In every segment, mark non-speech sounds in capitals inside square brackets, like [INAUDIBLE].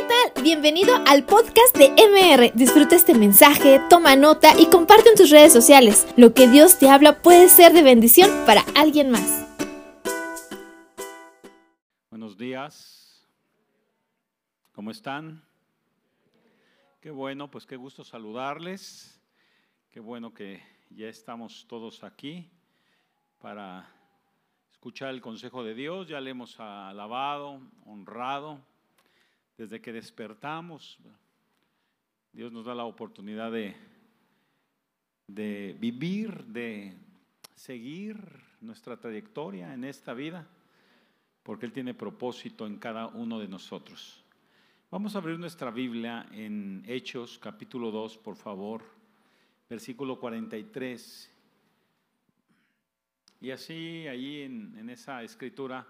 ¿qué tal? Bienvenido al podcast de MR. Disfruta este mensaje, toma nota y comparte en tus redes sociales. Lo que Dios te habla puede ser de bendición para alguien más. Buenos días. ¿Cómo están? Qué bueno, pues qué gusto saludarles. Qué bueno que ya estamos todos aquí para escuchar el consejo de Dios. Ya le hemos alabado, honrado desde que despertamos. Dios nos da la oportunidad de, de vivir, de seguir nuestra trayectoria en esta vida, porque Él tiene propósito en cada uno de nosotros. Vamos a abrir nuestra Biblia en Hechos capítulo 2, por favor, versículo 43. Y así, allí en, en esa escritura,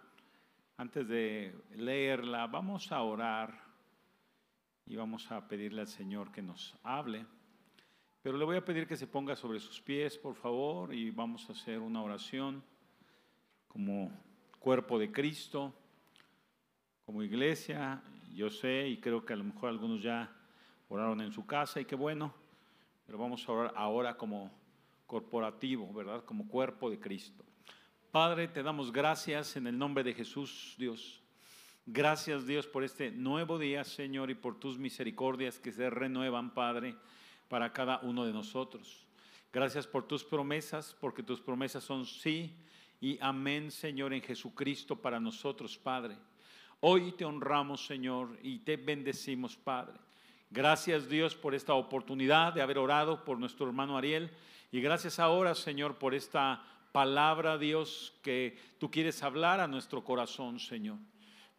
antes de leerla, vamos a orar y vamos a pedirle al Señor que nos hable. Pero le voy a pedir que se ponga sobre sus pies, por favor, y vamos a hacer una oración como cuerpo de Cristo, como iglesia. Yo sé y creo que a lo mejor algunos ya oraron en su casa y qué bueno, pero vamos a orar ahora como corporativo, ¿verdad? Como cuerpo de Cristo. Padre, te damos gracias en el nombre de Jesús, Dios. Gracias, Dios, por este nuevo día, Señor, y por tus misericordias que se renuevan, Padre, para cada uno de nosotros. Gracias por tus promesas, porque tus promesas son sí y amén, Señor, en Jesucristo para nosotros, Padre. Hoy te honramos, Señor, y te bendecimos, Padre. Gracias, Dios, por esta oportunidad de haber orado por nuestro hermano Ariel. Y gracias ahora, Señor, por esta palabra, Dios, que tú quieres hablar a nuestro corazón, Señor.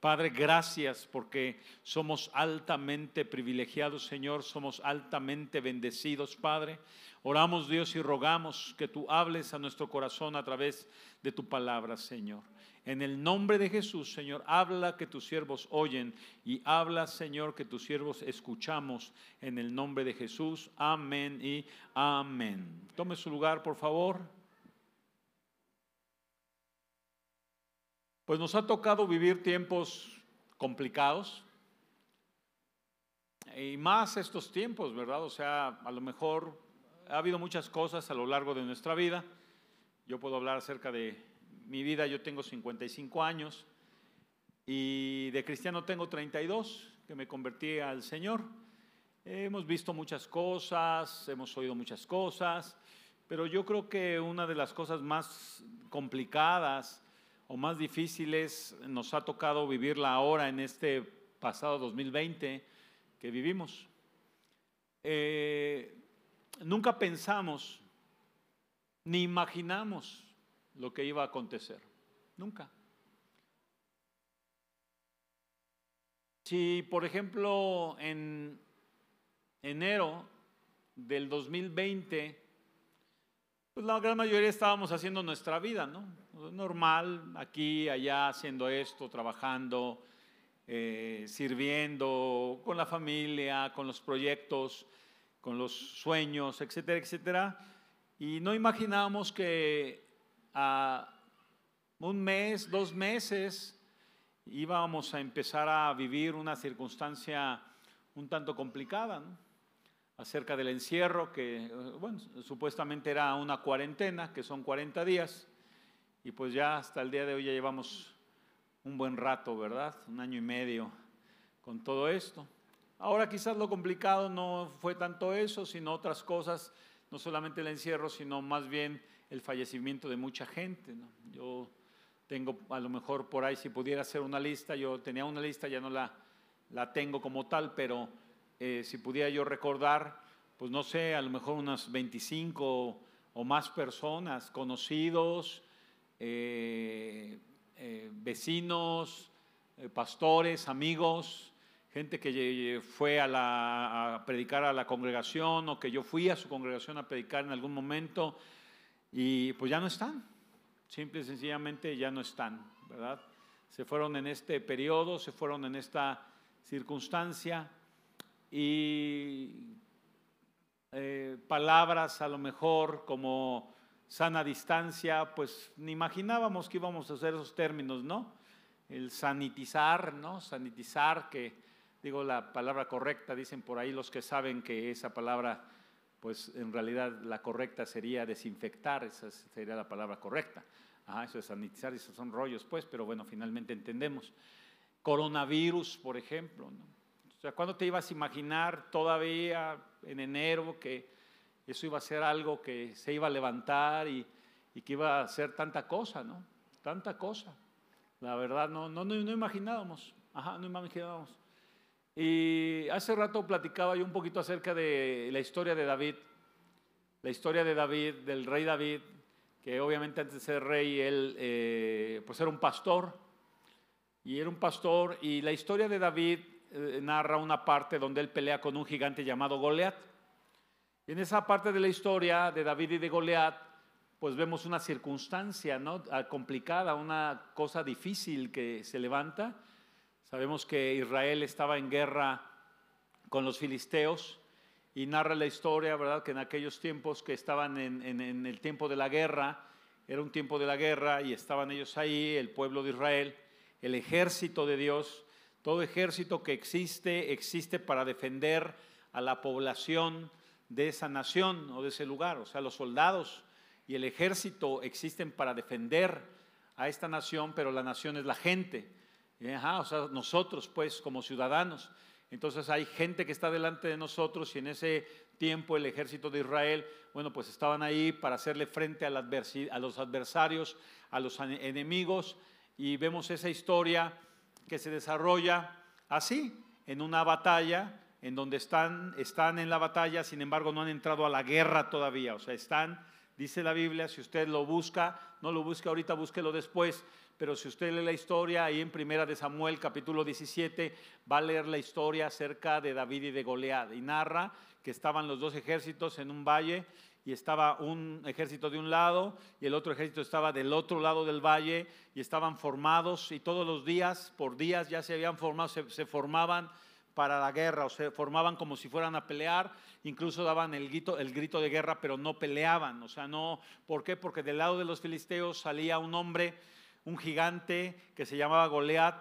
Padre, gracias porque somos altamente privilegiados, Señor, somos altamente bendecidos, Padre. Oramos, Dios, y rogamos que tú hables a nuestro corazón a través de tu palabra, Señor. En el nombre de Jesús, Señor, habla que tus siervos oyen y habla, Señor, que tus siervos escuchamos. En el nombre de Jesús, amén y amén. Tome su lugar, por favor. Pues nos ha tocado vivir tiempos complicados y más estos tiempos, ¿verdad? O sea, a lo mejor ha habido muchas cosas a lo largo de nuestra vida. Yo puedo hablar acerca de mi vida, yo tengo 55 años y de cristiano tengo 32, que me convertí al Señor. Hemos visto muchas cosas, hemos oído muchas cosas, pero yo creo que una de las cosas más complicadas, o más difíciles nos ha tocado vivirla ahora en este pasado 2020 que vivimos. Eh, nunca pensamos ni imaginamos lo que iba a acontecer. Nunca. Si, por ejemplo, en enero del 2020, pues la gran mayoría estábamos haciendo nuestra vida, ¿no? normal, aquí, allá, haciendo esto, trabajando, eh, sirviendo con la familia, con los proyectos, con los sueños, etcétera, etcétera. Y no imaginamos que a un mes, dos meses, íbamos a empezar a vivir una circunstancia un tanto complicada, acerca del encierro, que bueno, supuestamente era una cuarentena, que son 40 días, y pues ya hasta el día de hoy ya llevamos un buen rato, ¿verdad? Un año y medio con todo esto. Ahora quizás lo complicado no fue tanto eso, sino otras cosas, no solamente el encierro, sino más bien el fallecimiento de mucha gente. Yo tengo a lo mejor por ahí, si pudiera hacer una lista, yo tenía una lista, ya no la, la tengo como tal, pero eh, si pudiera yo recordar, pues no sé, a lo mejor unas 25 o más personas, conocidos, eh, eh, vecinos, eh, pastores, amigos, gente que fue a, la, a predicar a la congregación o que yo fui a su congregación a predicar en algún momento y pues ya no están, simple y sencillamente ya no están, ¿verdad? Se fueron en este periodo, se fueron en esta circunstancia y palabras a lo mejor como sana distancia, pues ni imaginábamos que íbamos a hacer esos términos, ¿no? El sanitizar, ¿no? Sanitizar, que digo la palabra correcta, dicen por ahí los que saben que esa palabra, pues en realidad la correcta sería desinfectar, esa sería la palabra correcta. Ajá, eso es sanitizar, esos son rollos, pues, pero bueno, finalmente entendemos. Coronavirus, por ejemplo. O sea, ¿cuándo te ibas a imaginar todavía en enero que eso iba a ser algo que se iba a levantar y, y que iba a ser tanta cosa, ¿no? Tanta cosa. La verdad, no, no, no, no imaginábamos. Ajá, no imaginábamos. Y hace rato platicaba yo un poquito acerca de la historia de David, la historia de David, del rey David, que obviamente antes de ser rey él eh, pues era un pastor, y era un pastor, y la historia de David eh, narra una parte donde él pelea con un gigante llamado Goliat. En esa parte de la historia de David y de Goliat, pues vemos una circunstancia ¿no? Ah, complicada, una cosa difícil que se levanta. Sabemos que Israel estaba en guerra con los filisteos y narra la historia, ¿verdad? Que en aquellos tiempos que estaban en, en, el tiempo de la guerra, era un tiempo de la guerra y estaban ellos ahí, el pueblo de Israel, el ejército de Dios, todo ejército que existe, existe para defender a la población de esa nación o de ese lugar. O sea, los soldados y el ejército existen para defender a esta nación, pero la nación es la gente. o sea, nosotros pues como ciudadanos. Entonces hay gente que está delante de nosotros y en ese tiempo el ejército de Israel, bueno, pues estaban ahí para hacerle frente a, los adversarios, a los enemigos y vemos esa historia que se desarrolla así, en una batalla, en donde están, están en la batalla, sin embargo no han entrado a la guerra todavía, o sea, están, dice la Biblia, si usted lo busca, no lo busque ahorita, búsquelo después, pero si usted lee la historia ahí en Primera de Samuel capítulo 17, va a leer la historia acerca de David y de Goliat y narra que estaban los dos ejércitos en un valle y estaba un ejército de un lado y el otro ejército estaba del otro lado del valle y estaban formados y todos los días, por días ya se habían formado, se, formaban para la guerra o se formaban como si fueran a pelear, incluso daban el grito, el grito de guerra, pero no peleaban, o sea, no, ¿por qué? Porque del lado de los filisteos salía un hombre un gigante que se llamaba Goliat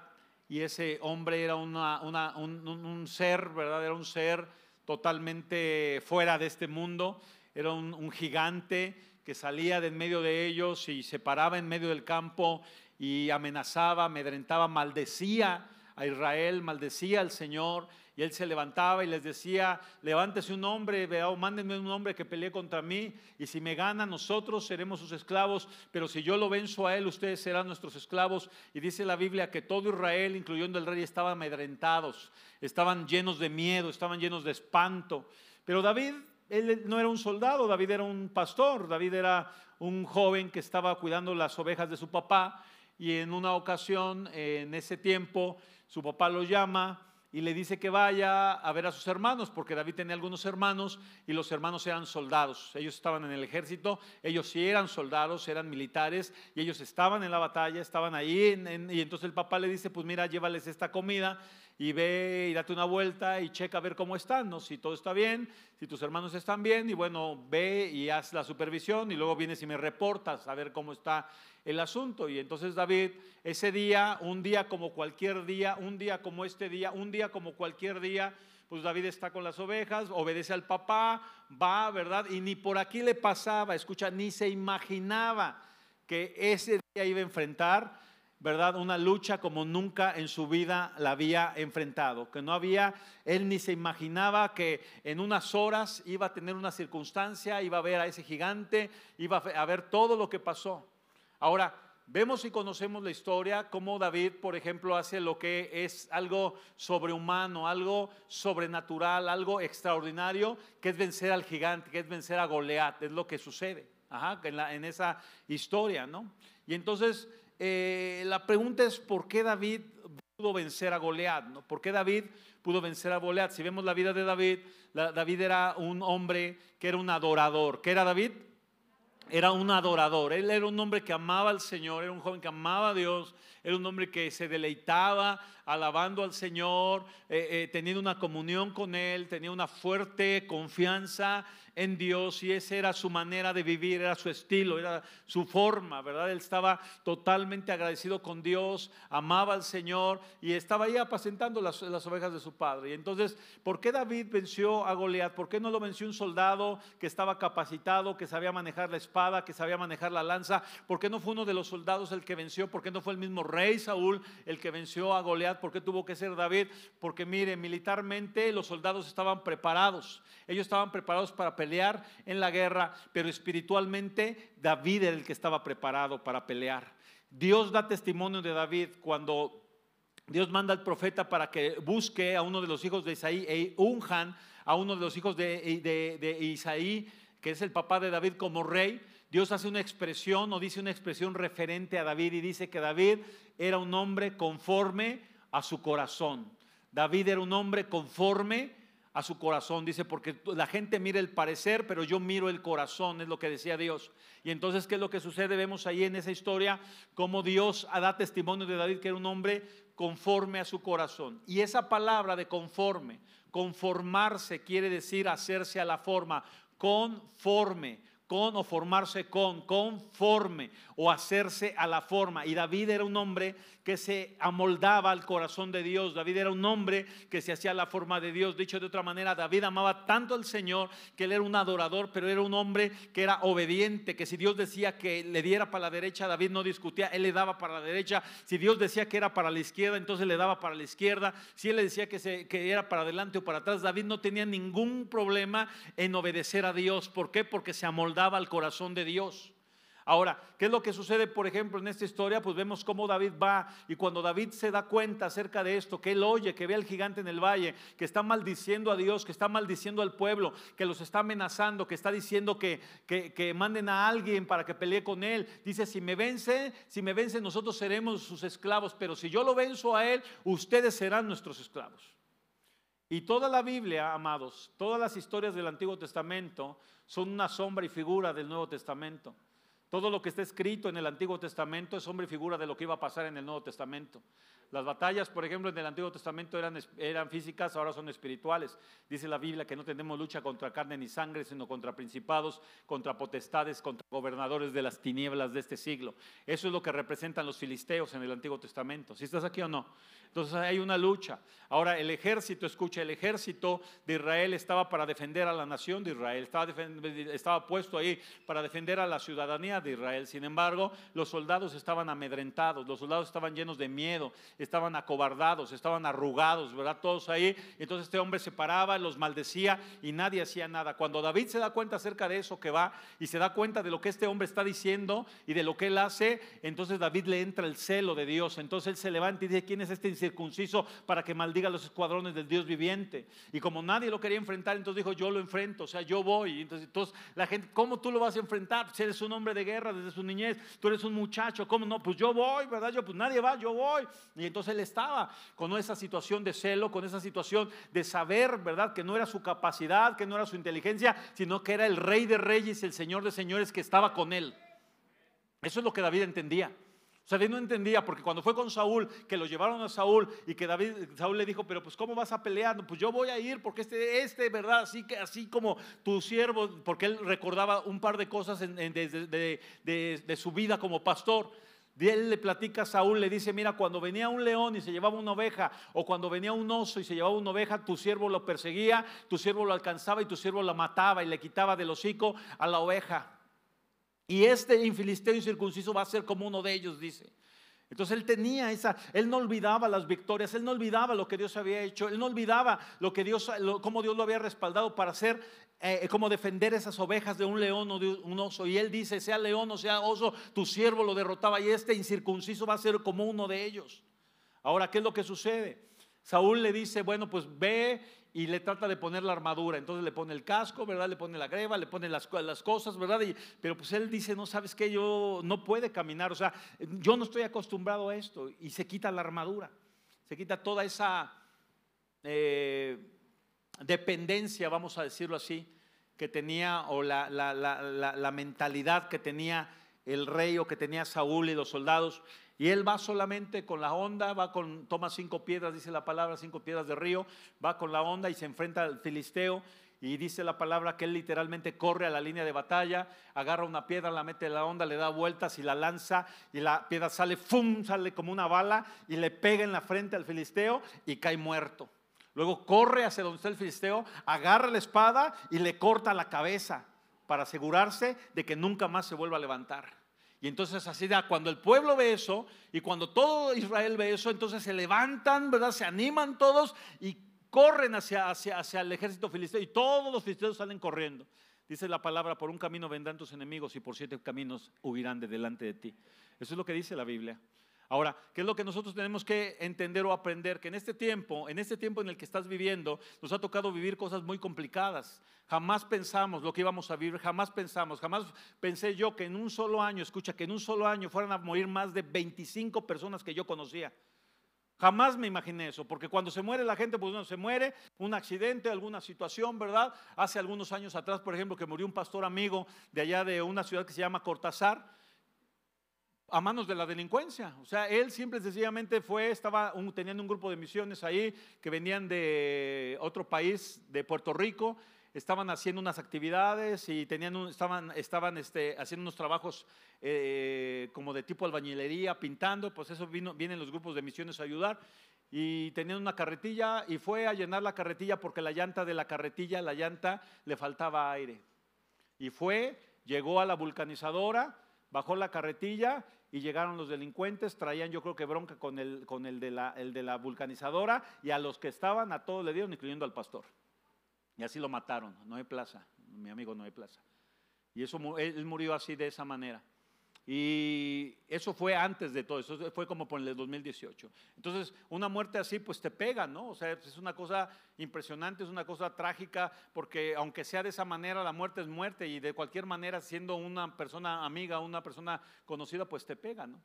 y ese hombre era un, ser, ¿verdad? Era un ser totalmente fuera de este mundo, era un, gigante que salía de en medio de ellos y se paraba en medio del campo y amenazaba, amedrentaba, maldecía a Israel, maldecía al Señor y él se levantaba y les decía, levántese un hombre, vea, mándenme un hombre que pelee contra mí, y si me gana, nosotros seremos sus esclavos, pero si yo lo venzo a él, ustedes serán nuestros esclavos. Y dice la Biblia que todo Israel, incluyendo el rey, estaban amedrentados, estaban llenos de miedo, estaban llenos de espanto. Pero David, él no era un soldado, David era un pastor, David era un joven que estaba cuidando las ovejas de su papá, y en una ocasión, en ese tiempo, su papá lo llama y le dice que vaya a ver a sus hermanos, porque David tenía algunos hermanos y los hermanos eran soldados. Ellos estaban en el ejército, ellos sí eran soldados, eran militares y ellos estaban en la batalla, estaban ahí. y entonces el papá le dice, pues mira, llévales esta comida y ve y date una vuelta y checa a ver cómo están, ¿no? si todo está bien, si tus hermanos están bien y bueno, ve y haz la supervisión y luego vienes y me reportas a ver cómo está el asunto. Y entonces David, ese día, un día como cualquier día, un día como este día, un día como cualquier día, pues David está con las ovejas, obedece al papá, va, ¿verdad? Y ni por aquí le pasaba, escucha, ni se imaginaba que ese día iba a enfrentar, ¿verdad? Una lucha como nunca en su vida la había enfrentado, que no había, él ni se imaginaba que en unas horas iba a tener una circunstancia, iba a ver a ese gigante, iba a ver todo lo que pasó. Ahora, vemos y conocemos la historia, cómo David, por ejemplo, hace lo que es algo sobrehumano, algo sobrenatural, algo extraordinario, que es vencer al gigante, que es vencer a Goliat, es lo que sucede en, esa historia, ¿no? Y entonces, eh, la pregunta es, ¿por qué David pudo vencer a Goliat? ¿no? ¿Por qué David pudo vencer a Goliat? Si vemos la vida de David, David era un hombre que era un adorador. ¿Qué era David? era un adorador, él era un hombre que amaba al Señor, era un joven que amaba a Dios, era un hombre que se deleitaba alabando al Señor, eh, eh, teniendo una comunión con Él, tenía una fuerte confianza en Dios y esa era su manera de vivir, era su estilo, era su forma, ¿verdad? Él estaba totalmente agradecido con Dios, amaba al Señor y estaba ahí apacentando las, las ovejas de su padre. Y entonces, ¿por qué David venció a Goliat? ¿Por qué no lo venció un soldado que estaba capacitado, que sabía manejar la espada, que sabía manejar la lanza? ¿Por qué no fue uno de los soldados el que venció? ¿Por qué no fue el mismo rey Saúl el que venció a Goliat? ¿Por qué tuvo que ser David? Porque mire, militarmente los soldados estaban preparados. Ellos estaban preparados para pelear en la guerra, pero espiritualmente David era el que estaba preparado para pelear. Dios da testimonio de David cuando Dios manda al profeta para que busque a uno de los hijos de Isaí e unjan a uno de los hijos de, Isaí, que es el papá de David como rey. Dios hace una expresión o dice una expresión referente a David y dice que David era un hombre conforme a su corazón. David era un hombre conforme a su corazón. Dice, porque la gente mira el parecer, pero yo miro el corazón, es lo que decía Dios. Y entonces, ¿qué es lo que sucede? Vemos ahí en esa historia cómo Dios da testimonio de David, que era un hombre conforme a su corazón. Y esa palabra de conforme, conformarse quiere decir hacerse a la forma, conforme con o formarse con, conforme o hacerse a la forma. Y David era un hombre que se amoldaba al corazón de Dios. David era un hombre que se hacía la forma de Dios. Dicho de otra manera, David amaba tanto al Señor que él era un adorador, pero era un hombre que era obediente, que si Dios decía que le diera para la derecha, David no discutía, él le daba para la derecha. Si Dios decía que era para la izquierda, entonces le daba para la izquierda. Si él le decía que, se, que era para adelante o para atrás, David no tenía ningún problema en obedecer a Dios. ¿Por qué? Porque se amoldaba al corazón de Dios. Ahora, ¿qué es lo que sucede, por ejemplo, en esta historia? Pues vemos cómo David va y cuando David se da cuenta acerca de esto, que él oye, que ve al gigante en el valle, que está maldiciendo a Dios, que está maldiciendo al pueblo, que los está amenazando, que está diciendo que, que, manden a alguien para que pelee con él. Dice, si me vence, si me vence, nosotros seremos sus esclavos, pero si yo lo venzo a él, ustedes serán nuestros esclavos. Y toda la Biblia, amados, todas las historias del Antiguo Testamento son una sombra y figura del Nuevo Testamento. Todo lo que está escrito en el Antiguo Testamento es sombra y figura de lo que iba a pasar en el Nuevo Testamento. Las batallas, por ejemplo, en el Antiguo Testamento eran, eran físicas, ahora son espirituales. Dice la Biblia que no tenemos lucha contra carne ni sangre, sino contra principados, contra potestades, contra gobernadores de las tinieblas de este siglo. Eso es lo que representan los filisteos en el Antiguo Testamento. ¿Si estás aquí o no? Entonces hay una lucha. Ahora el ejército, escucha, el ejército de Israel estaba para defender a la nación de Israel, estaba, estaba puesto ahí para defender a la ciudadanía de Israel. Sin embargo, los soldados estaban amedrentados, los soldados estaban llenos de miedo, estaban acobardados, estaban arrugados, ¿verdad? Todos ahí. Entonces este hombre se paraba, los maldecía y nadie hacía nada. Cuando David se da cuenta acerca de eso que va y se da cuenta de lo que este hombre está diciendo y de lo que él hace, entonces David le entra el celo de Dios. Entonces él se levanta y dice, ¿quién es este incircunciso para que maldiga los escuadrones del Dios viviente? Y como nadie lo quería enfrentar, entonces dijo, yo lo enfrento, o sea, yo voy. Entonces, entonces la gente, ¿cómo tú lo vas a enfrentar? Si eres un hombre de guerra desde su niñez, tú eres un muchacho, ¿cómo no? Pues yo voy, ¿verdad? Yo, pues nadie va, yo voy. Y entonces él estaba con esa situación de celo, con esa situación de saber, ¿verdad? Que no era su capacidad, que no era su inteligencia, sino que era el rey de reyes, el señor de señores que estaba con él. Eso es lo que David entendía. O sea, David no entendía, porque cuando fue con Saúl, que lo llevaron a Saúl y que David, Saúl le dijo, pero pues ¿cómo vas a pelear? Pues yo voy a ir porque este, este, ¿verdad? Así, que, así como tu siervo, porque él recordaba un par de cosas de su vida como pastor. Él le platica a Saúl, le dice, mira, cuando venía un león y se llevaba una oveja, o cuando venía un oso y se llevaba una oveja, tu siervo lo perseguía, tu siervo lo alcanzaba y tu siervo la mataba y le quitaba del hocico a la oveja. Y este infilisteo incircunciso va a ser como uno de ellos, dice. Entonces él tenía esa, él no olvidaba las victorias, él no olvidaba lo que Dios había hecho, él no olvidaba lo que Dios, cómo Dios lo había respaldado para hacer, eh, como defender esas ovejas de un león o de un oso. Y él dice, sea león o sea oso, tu siervo lo derrotaba y este incircunciso va a ser como uno de ellos. Ahora, ¿qué es lo que sucede? Saúl le dice, bueno, pues ve y le trata de poner la armadura. Entonces le pone el casco, ¿verdad? Le pone la greba, le pone las, las cosas, ¿verdad? pero pues él dice, no sabes qué, yo no puede caminar, o sea, yo no estoy acostumbrado a esto. Y se quita la armadura, se quita toda esa eh, dependencia, vamos a decirlo así, que tenía, o la, la mentalidad que tenía el rey o que tenía Saúl y los soldados. Y él va solamente con la onda, va con, toma cinco piedras, dice la palabra, cinco piedras de río, va con la onda y se enfrenta al filisteo. Y dice la palabra que él literalmente corre a la línea de batalla, agarra una piedra, la mete en la onda, le da vueltas y la lanza y la piedra sale, ¡fum! sale como una bala y le pega en la frente al filisteo y cae muerto. Luego corre hacia donde está el filisteo, agarra la espada y le corta la cabeza para asegurarse de que nunca más se vuelva a levantar. Y entonces así da, cuando el pueblo ve eso y cuando todo Israel ve eso, entonces se levantan, ¿verdad? Se animan todos y corren hacia, hacia, hacia el ejército filisteo y todos los filisteos salen corriendo. Dice la palabra, por un camino vendrán tus enemigos y por siete caminos huirán de delante de ti. Eso es lo que dice la Biblia. Ahora, ¿qué es lo que nosotros tenemos que entender o aprender? Que en este tiempo, en este tiempo en el que estás viviendo, nos ha tocado vivir cosas muy complicadas. Jamás pensamos lo que íbamos a vivir, jamás pensamos, jamás pensé yo que en un solo año, escucha, que en un solo año fueran a morir más de 25 personas que yo conocía. Jamás me imaginé eso, porque cuando se muere la gente, pues no se muere, un accidente, alguna situación, ¿verdad? Hace algunos años atrás, por ejemplo, que murió un pastor amigo de allá de una ciudad que se llama Cortázar, a manos de la delincuencia. O sea, él simple y sencillamente fue, estaba teniendo un grupo de misiones ahí que venían de otro país, de Puerto Rico, estaban haciendo unas actividades y tenían estaban, estaban este, haciendo unos trabajos eh, como de tipo albañilería, pintando, pues eso vino, vienen los grupos de misiones a ayudar y tenían una carretilla y fue a llenar la carretilla porque la llanta de la carretilla, la llanta le faltaba aire. Y fue, llegó a la vulcanizadora, bajó la carretilla y llegaron los delincuentes, traían yo creo que bronca con el, con el, de, la, el de la vulcanizadora y a los que estaban a todos le dieron, incluyendo al pastor. Y así lo mataron, Noé Plaza, mi amigo Noé Plaza. Y eso, él murió así de esa manera. Y eso fue antes de todo, eso fue como por el 2018. Entonces, una muerte así pues te pega, ¿no? O sea, es una cosa impresionante, es una cosa trágica, porque aunque sea de esa manera, la muerte es muerte y de cualquier manera, siendo una persona amiga, una persona conocida, pues te pega, ¿no?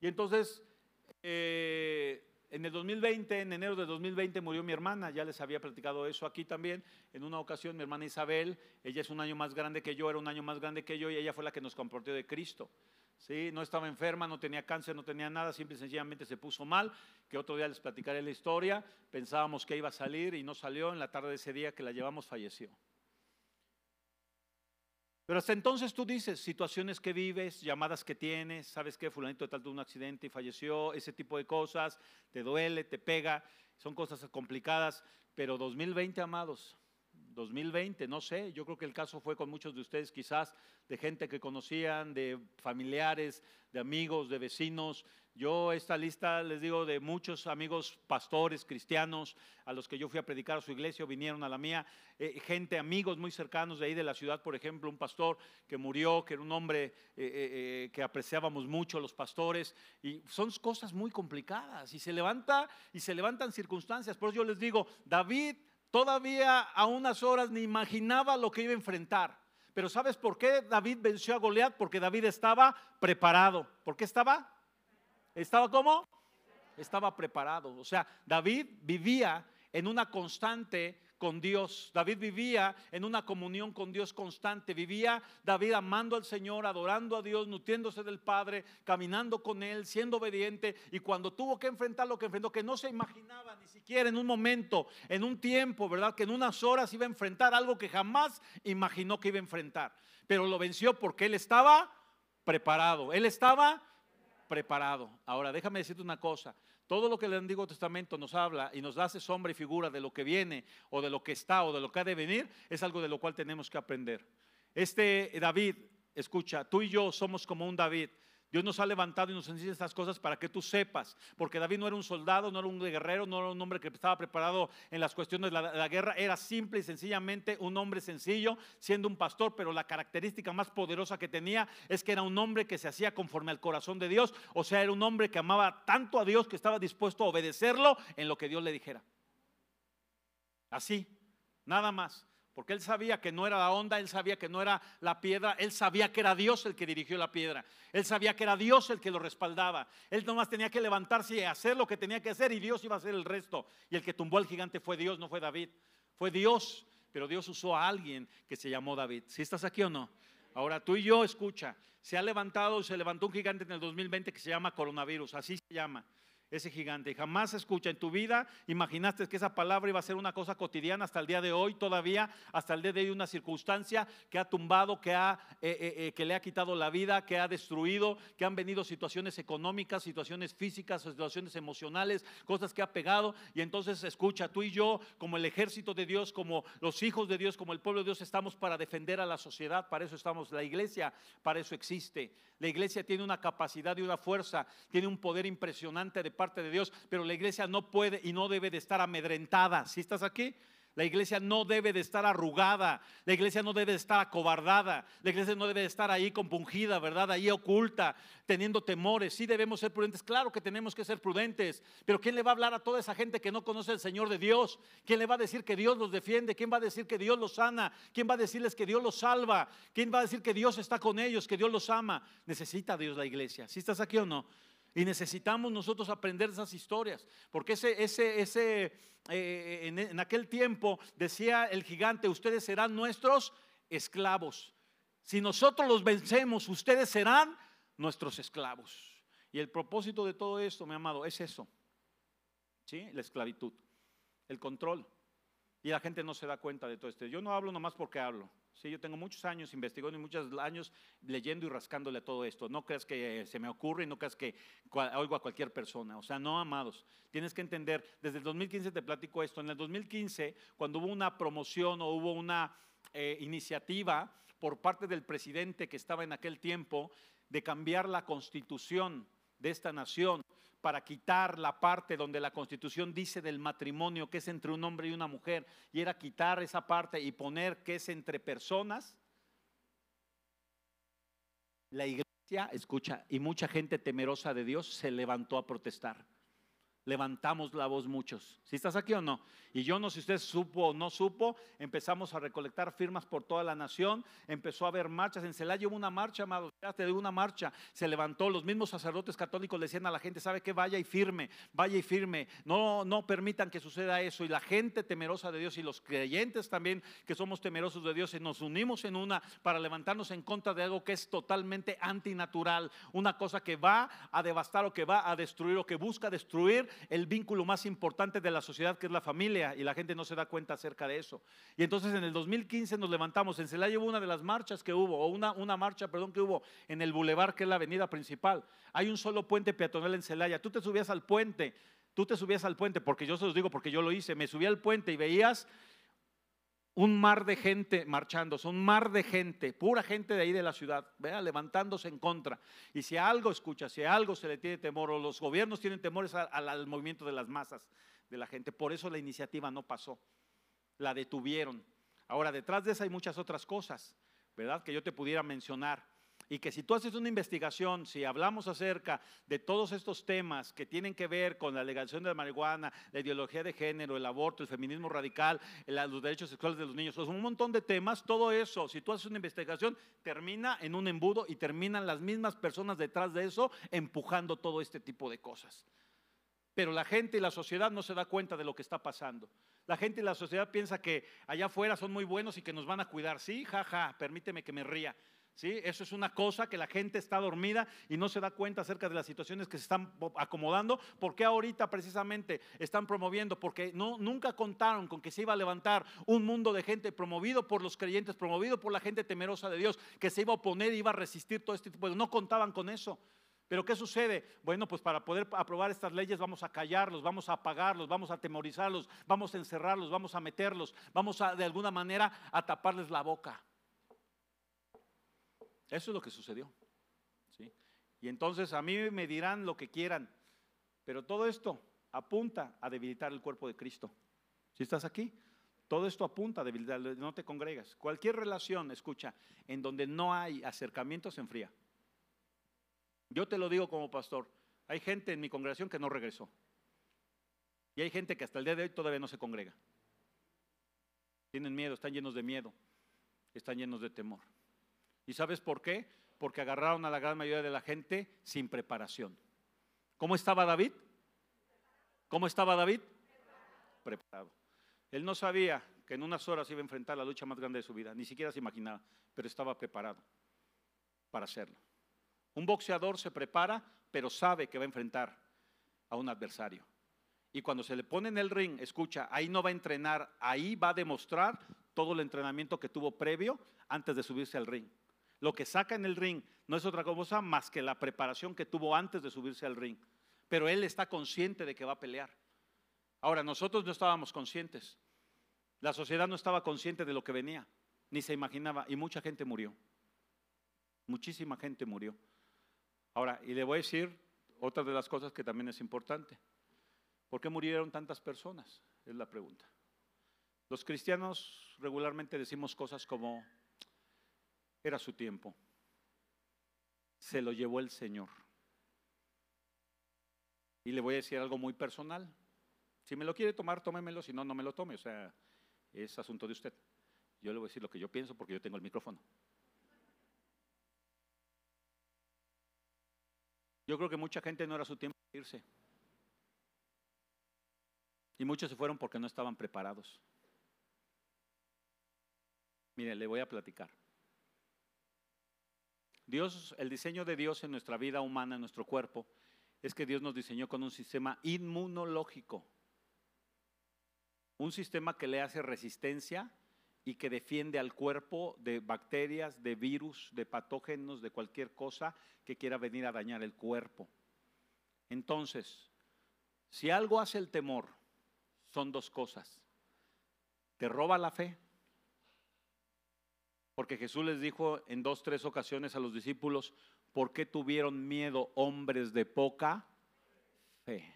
Y entonces, eh, en el 2020, en enero de 2020 murió mi hermana, ya les había platicado eso aquí también. En una ocasión mi hermana Isabel, ella es un año más grande que yo, era un año más grande que yo y ella fue la que nos compartió de Cristo. ¿Sí? No estaba enferma, no tenía cáncer, no tenía nada, simple y sencillamente se puso mal, que otro día les platicaré la historia. Pensábamos que iba a salir y no salió, en la tarde de ese día que la llevamos falleció. Pero hasta entonces tú dices, situaciones que vives, llamadas que tienes, sabes que fulanito de tal tuvo un accidente y falleció, ese tipo de cosas, te duele, te pega, son cosas complicadas, pero 2020, amados, 2020, no sé, yo creo que el caso fue con muchos de ustedes quizás, de gente que conocían, de familiares, de amigos, de vecinos, yo esta lista les digo de muchos amigos pastores cristianos a los que yo fui a predicar a su iglesia, vinieron a la mía, eh, gente, amigos muy cercanos de ahí de la ciudad, por ejemplo, un pastor que murió, que era un hombre eh, eh, que apreciábamos mucho, los pastores, y son cosas muy complicadas y se levanta y se levantan circunstancias. Por eso yo les digo, David todavía a unas horas ni imaginaba lo que iba a enfrentar. Pero ¿sabes por qué David venció a Goliat? Porque David estaba preparado. ¿Por qué estaba? ¿Estaba cómo? Estaba preparado. O sea, David vivía en una constante con Dios. David vivía en una comunión con Dios constante. Vivía David amando al Señor, adorando a Dios, nutriéndose del Padre, caminando con Él, siendo obediente. Y cuando tuvo que enfrentar lo que enfrentó, que no se imaginaba ni siquiera en un momento, en un tiempo, ¿verdad? Que en unas horas iba a enfrentar algo que jamás imaginó que iba a enfrentar. Pero lo venció porque Él estaba preparado. Él estaba preparado. Ahora, déjame decirte una cosa. Todo lo que el Antiguo Testamento nos habla y nos hace sombra y figura de lo que viene o de lo que está o de lo que ha de venir, es algo de lo cual tenemos que aprender. Este David, escucha, tú y yo somos como un David. Dios nos ha levantado y nos enseña estas cosas para que tú sepas, porque David no era un soldado, no era un guerrero, no era un hombre que estaba preparado en las cuestiones de la, guerra, era simple y sencillamente un hombre sencillo, siendo un pastor, pero la característica más poderosa que tenía es que era un hombre que se hacía conforme al corazón de Dios, o sea, era un hombre que amaba tanto a Dios que estaba dispuesto a obedecerlo en lo que Dios le dijera. Así, nada más. Porque él sabía que no era la onda, él sabía que no era la piedra, él sabía que era Dios el que dirigió la piedra, él sabía que era Dios el que lo respaldaba. Él nomás tenía que levantarse y hacer lo que tenía que hacer y Dios iba a hacer el resto. Y el que tumbó al gigante fue Dios, no fue David, fue Dios. Pero Dios usó a alguien que se llamó David. ¿Si estás aquí o no? Ahora tú y yo, escucha, se ha levantado, se levantó un gigante en el 2020 que se llama coronavirus, así se llama ese gigante. Jamás escucha en tu vida, imaginaste que esa palabra iba a ser una cosa cotidiana hasta el día de hoy, todavía, hasta el día de hoy, una circunstancia que ha tumbado, que, ha, eh, eh, eh, que le ha quitado la vida, que ha destruido, que han venido situaciones económicas, situaciones físicas, situaciones emocionales, cosas que ha pegado. Y entonces escucha, tú y yo, como el ejército de Dios, como los hijos de Dios, como el pueblo de Dios, estamos para defender a la sociedad, para eso estamos, la iglesia, para eso existe. La iglesia tiene una capacidad y una fuerza, tiene un poder impresionante de parte de Dios, pero la iglesia no puede y no debe de estar amedrentada. Si estás aquí? La iglesia no debe de estar arrugada, la iglesia no debe de estar acobardada, la iglesia no debe de estar ahí compungida, ¿verdad? Ahí oculta, teniendo temores. Sí debemos ser prudentes, claro que tenemos que ser prudentes, pero ¿quién le va a hablar a toda esa gente que no conoce al Señor de Dios? ¿Quién le va a decir que Dios los defiende? ¿Quién va a decir que Dios los sana? ¿Quién va a decirles que Dios los salva? ¿Quién va a decir que Dios está con ellos, que Dios los ama? Necesita Dios la iglesia. ¿Si estás aquí o no? Y necesitamos nosotros aprender esas historias, porque ese, ese, ese, eh, en, en aquel tiempo decía el gigante, ustedes serán nuestros esclavos. Si nosotros los vencemos, ustedes serán nuestros esclavos. Y el propósito de todo esto, mi amado, es eso. ¿Sí? La esclavitud, el control. Y la gente no se da cuenta de todo esto. Yo no hablo nomás porque hablo. Sí, yo tengo muchos años investigando y muchos años leyendo y rascándole a todo esto. No creas que se me ocurre y no creas que oigo a cualquier persona. O sea, no, amados. Tienes que entender, desde el 2015 te platico esto. En el 2015, cuando hubo una promoción o hubo una eh, iniciativa por parte del presidente que estaba en aquel tiempo de cambiar la constitución de esta nación para quitar la parte donde la constitución dice del matrimonio que es entre un hombre y una mujer, y era quitar esa parte y poner que es entre personas, la iglesia, escucha, y mucha gente temerosa de Dios se levantó a protestar levantamos la voz muchos. ¿Si estás aquí o no? Y yo no sé si usted supo o no supo, empezamos a recolectar firmas por toda la nación, empezó a haber marchas, en Celaya hubo una marcha, amado, de una marcha, se levantó, los mismos sacerdotes católicos decían a la gente, sabe que vaya y firme, vaya y firme, no, no permitan que suceda eso. Y la gente temerosa de Dios y los creyentes también que somos temerosos de Dios y nos unimos en una para levantarnos en contra de algo que es totalmente antinatural, una cosa que va a devastar o que va a destruir o que busca destruir el vínculo más importante de la sociedad, que es la familia, y la gente no se da cuenta acerca de eso. Y entonces en el 2015 nos levantamos, en Celaya hubo una de las marchas que hubo, o una, una marcha, perdón, que hubo en el bulevar, que es la avenida principal. Hay un solo puente peatonal en Celaya. Tú te subías al puente, tú te subías al puente, porque yo se los digo, porque yo lo hice, me subí al puente y veías un mar de gente marchándose, un mar de gente, pura gente de ahí de la ciudad, vea, levantándose en contra. Y si algo escucha, si algo se le tiene temor, o los gobiernos tienen temores al, movimiento de las masas de la gente, por eso la iniciativa no pasó, la detuvieron. Ahora, detrás de esa hay muchas otras cosas, ¿verdad? Que yo te pudiera mencionar. Y que si tú haces una investigación, si hablamos acerca de todos estos temas que tienen que ver con la legalización de la marihuana, la ideología de género, el aborto, el feminismo radical, los derechos sexuales de los niños, un montón de temas, todo eso, si tú haces una investigación, termina en un embudo y terminan las mismas personas detrás de eso empujando todo este tipo de cosas. Pero la gente y la sociedad no se da cuenta de lo que está pasando. La gente y la sociedad piensa que allá afuera son muy buenos y que nos van a cuidar. Sí, jaja, permíteme que me ría. ¿Sí? Eso es una cosa que la gente está dormida y no se da cuenta acerca de las situaciones que se están acomodando. porque ahorita precisamente están promoviendo? Porque no, nunca contaron con que se iba a levantar un mundo de gente promovido por los creyentes, promovido por la gente temerosa de Dios, que se iba a oponer y iba a resistir todo este tipo de... No contaban con eso. Pero ¿qué sucede? Bueno, pues para poder aprobar estas leyes vamos a callarlos, vamos a apagarlos, vamos a atemorizarlos, vamos a encerrarlos, vamos a meterlos, vamos a de alguna manera a taparles la boca. Eso es lo que sucedió. ¿sí? Y entonces a mí me dirán lo que quieran, pero todo esto apunta a debilitar el cuerpo de Cristo. Si estás aquí, todo esto apunta a debilitar, no te congregas. Cualquier relación, escucha, en donde no hay acercamiento se enfría. Yo te lo digo como pastor, hay gente en mi congregación que no regresó. Y hay gente que hasta el día de hoy todavía no se congrega. Tienen miedo, están llenos de miedo, están llenos de temor. ¿Y sabes por qué? Porque agarraron a la gran mayoría de la gente sin preparación. ¿Cómo estaba David? ¿Cómo estaba David? Preparado. Él no sabía que en unas horas iba a enfrentar la lucha más grande de su vida, ni siquiera se imaginaba, pero estaba preparado. para hacerlo. Un boxeador se prepara, pero sabe que va a enfrentar a un adversario. Y cuando se le pone en el ring, escucha, ahí no va a entrenar, ahí va a demostrar todo el entrenamiento que tuvo previo antes de subirse al ring. Lo que saca en el ring no es otra cosa más que la preparación que tuvo antes de subirse al ring. Pero él está consciente de que va a pelear. Ahora, nosotros no estábamos conscientes. La sociedad no estaba consciente de lo que venía, ni se imaginaba, y mucha gente murió. Muchísima gente murió. Ahora, y le voy a decir otra de las cosas que también es importante. ¿Por qué murieron tantas personas? Es la pregunta. Los cristianos regularmente decimos cosas como, era su tiempo, se lo llevó el Señor. Y le voy a decir algo muy personal. Si me lo quiere tomar, tómemelo, si no, no me lo tome. O sea, es asunto de usted. Yo le voy a decir lo que yo pienso porque yo tengo el micrófono. Yo creo que mucha gente no era su tiempo de irse. Y muchos se fueron porque no estaban preparados. Mire, le voy a platicar. Dios, el diseño de Dios en nuestra vida humana, en nuestro cuerpo, es que Dios nos diseñó con un sistema inmunológico. Un sistema que le hace resistencia y que defiende al cuerpo de bacterias, de virus, de patógenos, de cualquier cosa que quiera venir a dañar el cuerpo. Entonces, si algo hace el temor, son dos cosas. Te roba la fe, porque Jesús les dijo en dos, tres ocasiones a los discípulos, ¿por qué tuvieron miedo hombres de poca fe?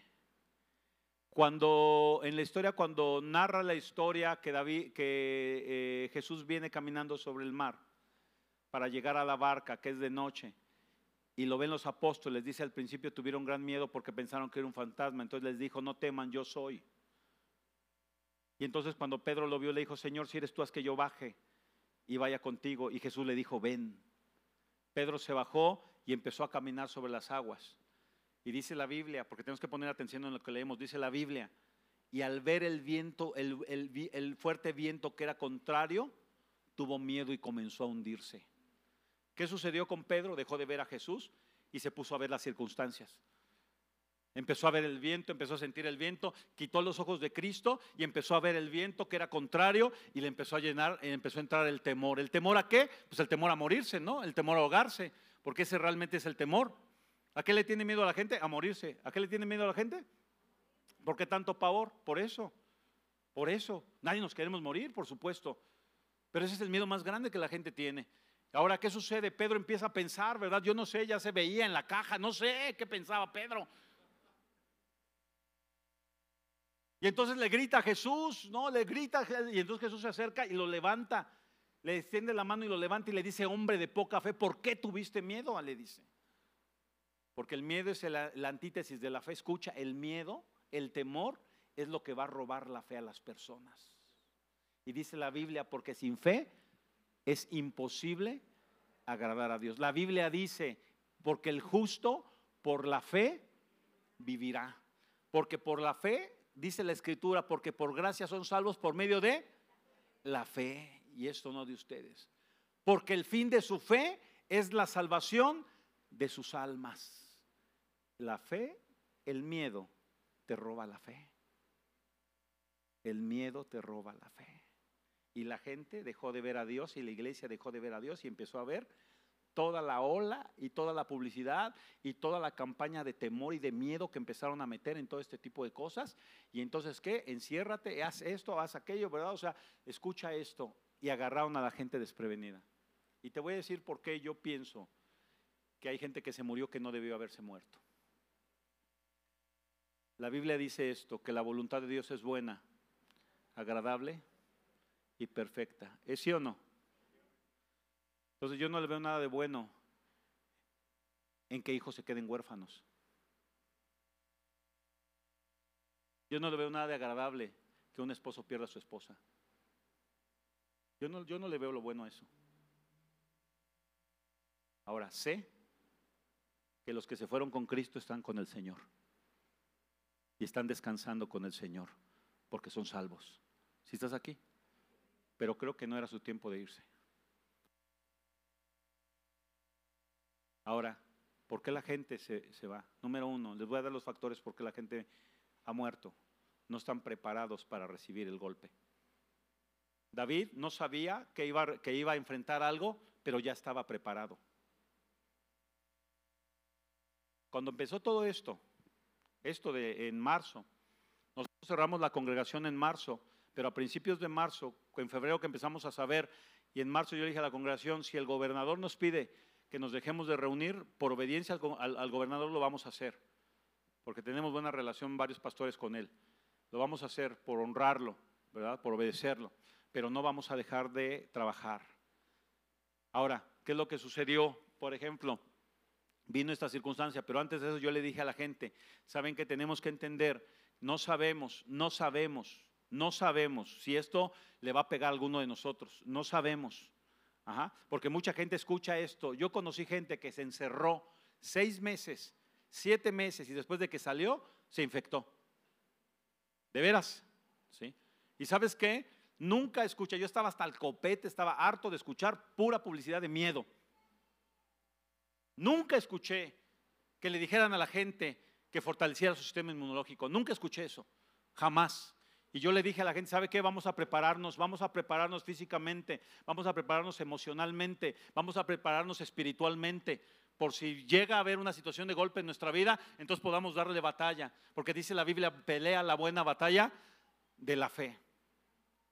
Cuando en la historia, cuando narra la historia que, David, que eh, Jesús viene caminando sobre el mar para llegar a la barca, que es de noche, y lo ven los apóstoles, dice al principio tuvieron gran miedo porque pensaron que era un fantasma, entonces les dijo, no teman, yo soy. Y entonces cuando Pedro lo vio, le dijo, Señor, si eres tú, haz que yo baje y vaya contigo. Y Jesús le dijo, ven. Pedro se bajó y empezó a caminar sobre las aguas. Y dice la Biblia, porque tenemos que poner atención en lo que leemos, dice la Biblia, y al ver el viento, el, fuerte viento que era contrario, tuvo miedo y comenzó a hundirse. ¿Qué sucedió con Pedro? Dejó de ver a Jesús y se puso a ver las circunstancias. Empezó a ver el viento, empezó a sentir el viento, quitó los ojos de Cristo y empezó a ver el viento que era contrario y le empezó a llenar, empezó a entrar el temor. ¿El temor a qué? Pues el temor a morirse, ¿no? El temor a ahogarse, porque ese realmente es el temor. ¿A qué le tiene miedo a la gente? A morirse. ¿A qué le tiene miedo a la gente? ¿Por qué tanto pavor? Por eso. Por eso. Nadie nos queremos morir, por supuesto. Pero ese es el miedo más grande que la gente tiene. Ahora, ¿qué sucede? Pedro empieza a pensar, ¿verdad? Yo no sé, ya se veía en la caja, no sé qué pensaba Pedro. Y entonces le grita a Jesús, ¿no? Le grita, y entonces Jesús se acerca y lo levanta, le extiende la mano y lo levanta y le dice, hombre de poca fe, ¿por qué tuviste miedo? Le dice. Porque el miedo es la, antítesis de la fe. Escucha, el miedo, el temor, es lo que va a robar la fe a las personas. Y dice la Biblia, porque sin fe es imposible agradar a Dios. La Biblia dice, porque el justo por la fe vivirá. Porque por la fe, dice la Escritura, porque por gracia son salvos por medio de la fe. Y esto no de ustedes. Porque el fin de su fe es la salvación de sus almas. La fe, el miedo te roba la fe. El miedo te roba la fe. Y la gente dejó de ver a Dios y la iglesia dejó de ver a Dios y empezó a ver toda la ola y toda la publicidad y toda la campaña de temor y de miedo que empezaron a meter en todo este tipo de cosas. Y entonces, ¿qué? Enciérrate, haz esto, haz aquello, ¿verdad? O sea, escucha esto. Y agarraron a la gente desprevenida. Y te voy a decir por qué yo pienso que hay gente que se murió que no debió haberse muerto. La Biblia dice esto, que la voluntad de Dios es buena, agradable y perfecta. ¿Es sí o no? Entonces yo no le veo nada de bueno en que hijos se queden huérfanos. Yo no le veo nada de agradable que un esposo pierda a su esposa. Yo no, yo no le veo lo bueno a eso. Ahora, sé que los que se fueron con Cristo están con el Señor y están descansando con el Señor porque son salvos. Si estás aquí, pero creo que no era su tiempo de irse. Ahora, ¿por qué la gente se, se va? Número uno, les voy a dar los factores por qué la gente ha muerto. No están preparados para recibir el golpe. David no sabía que iba, que iba a enfrentar algo, pero ya estaba preparado. Cuando empezó todo esto, esto de en marzo, nosotros cerramos la congregación en marzo, pero a principios de marzo, en febrero que empezamos a saber, y en marzo yo dije a la congregación, si el gobernador nos pide que nos dejemos de reunir, por obediencia al, gobernador lo vamos a hacer, porque tenemos buena relación varios pastores con él. Lo vamos a hacer por honrarlo, ¿verdad? Por obedecerlo, pero no vamos a dejar de trabajar. Ahora, ¿qué es lo que sucedió? Por ejemplo, vino esta circunstancia, pero antes de eso yo le dije a la gente, saben que tenemos que entender, no sabemos, no sabemos, no sabemos si esto le va a pegar a alguno de nosotros, no sabemos. Porque mucha gente escucha esto. Yo conocí gente que se encerró seis meses, siete meses y después de que salió, se infectó. De veras, ¿sí? ¿Y sabes qué? Nunca escuché, yo estaba hasta el copete, estaba harto de escuchar pura publicidad de miedo. Nunca escuché que le dijeran a la gente que fortaleciera su sistema inmunológico. Nunca escuché eso. Jamás. Y yo le dije a la gente, ¿sabe qué? Vamos a prepararnos, vamos a prepararnos físicamente, vamos a prepararnos emocionalmente, vamos a prepararnos espiritualmente, por si llega a haber una situación de golpe en nuestra vida, entonces podamos darle batalla. Porque dice la Biblia, pelea la buena batalla de la fe.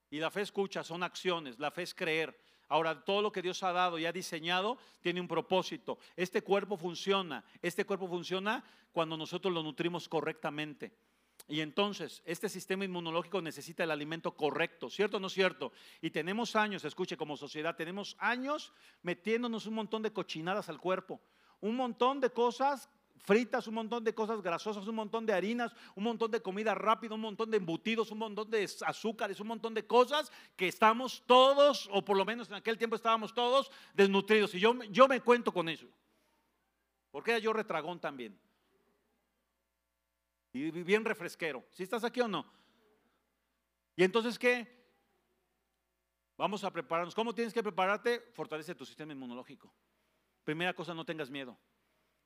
Y la fe escucha, son acciones, la fe es creer. Ahora, todo lo que Dios ha dado y ha diseñado tiene un propósito. Este cuerpo funciona, este cuerpo funciona cuando nosotros lo nutrimos correctamente. Y entonces, este sistema inmunológico necesita el alimento correcto, ¿cierto o no cierto? Y tenemos años, escuche, como sociedad, tenemos años metiéndonos un montón de cochinadas al cuerpo, un montón de cosas fritas, un montón de cosas grasosas, un montón de harinas, un montón de comida rápida, un montón de embutidos, un montón de azúcares, un montón de cosas que estamos todos, o por lo menos en aquel tiempo estábamos todos desnutridos. Y yo, yo me cuento con eso. Porque era yo retragón también. Y bien refresquero. ¿Si estás aquí o no? Y entonces, ¿qué? Vamos a prepararnos. ¿Cómo tienes que prepararte? Fortalece tu sistema inmunológico. Primera cosa, no tengas miedo.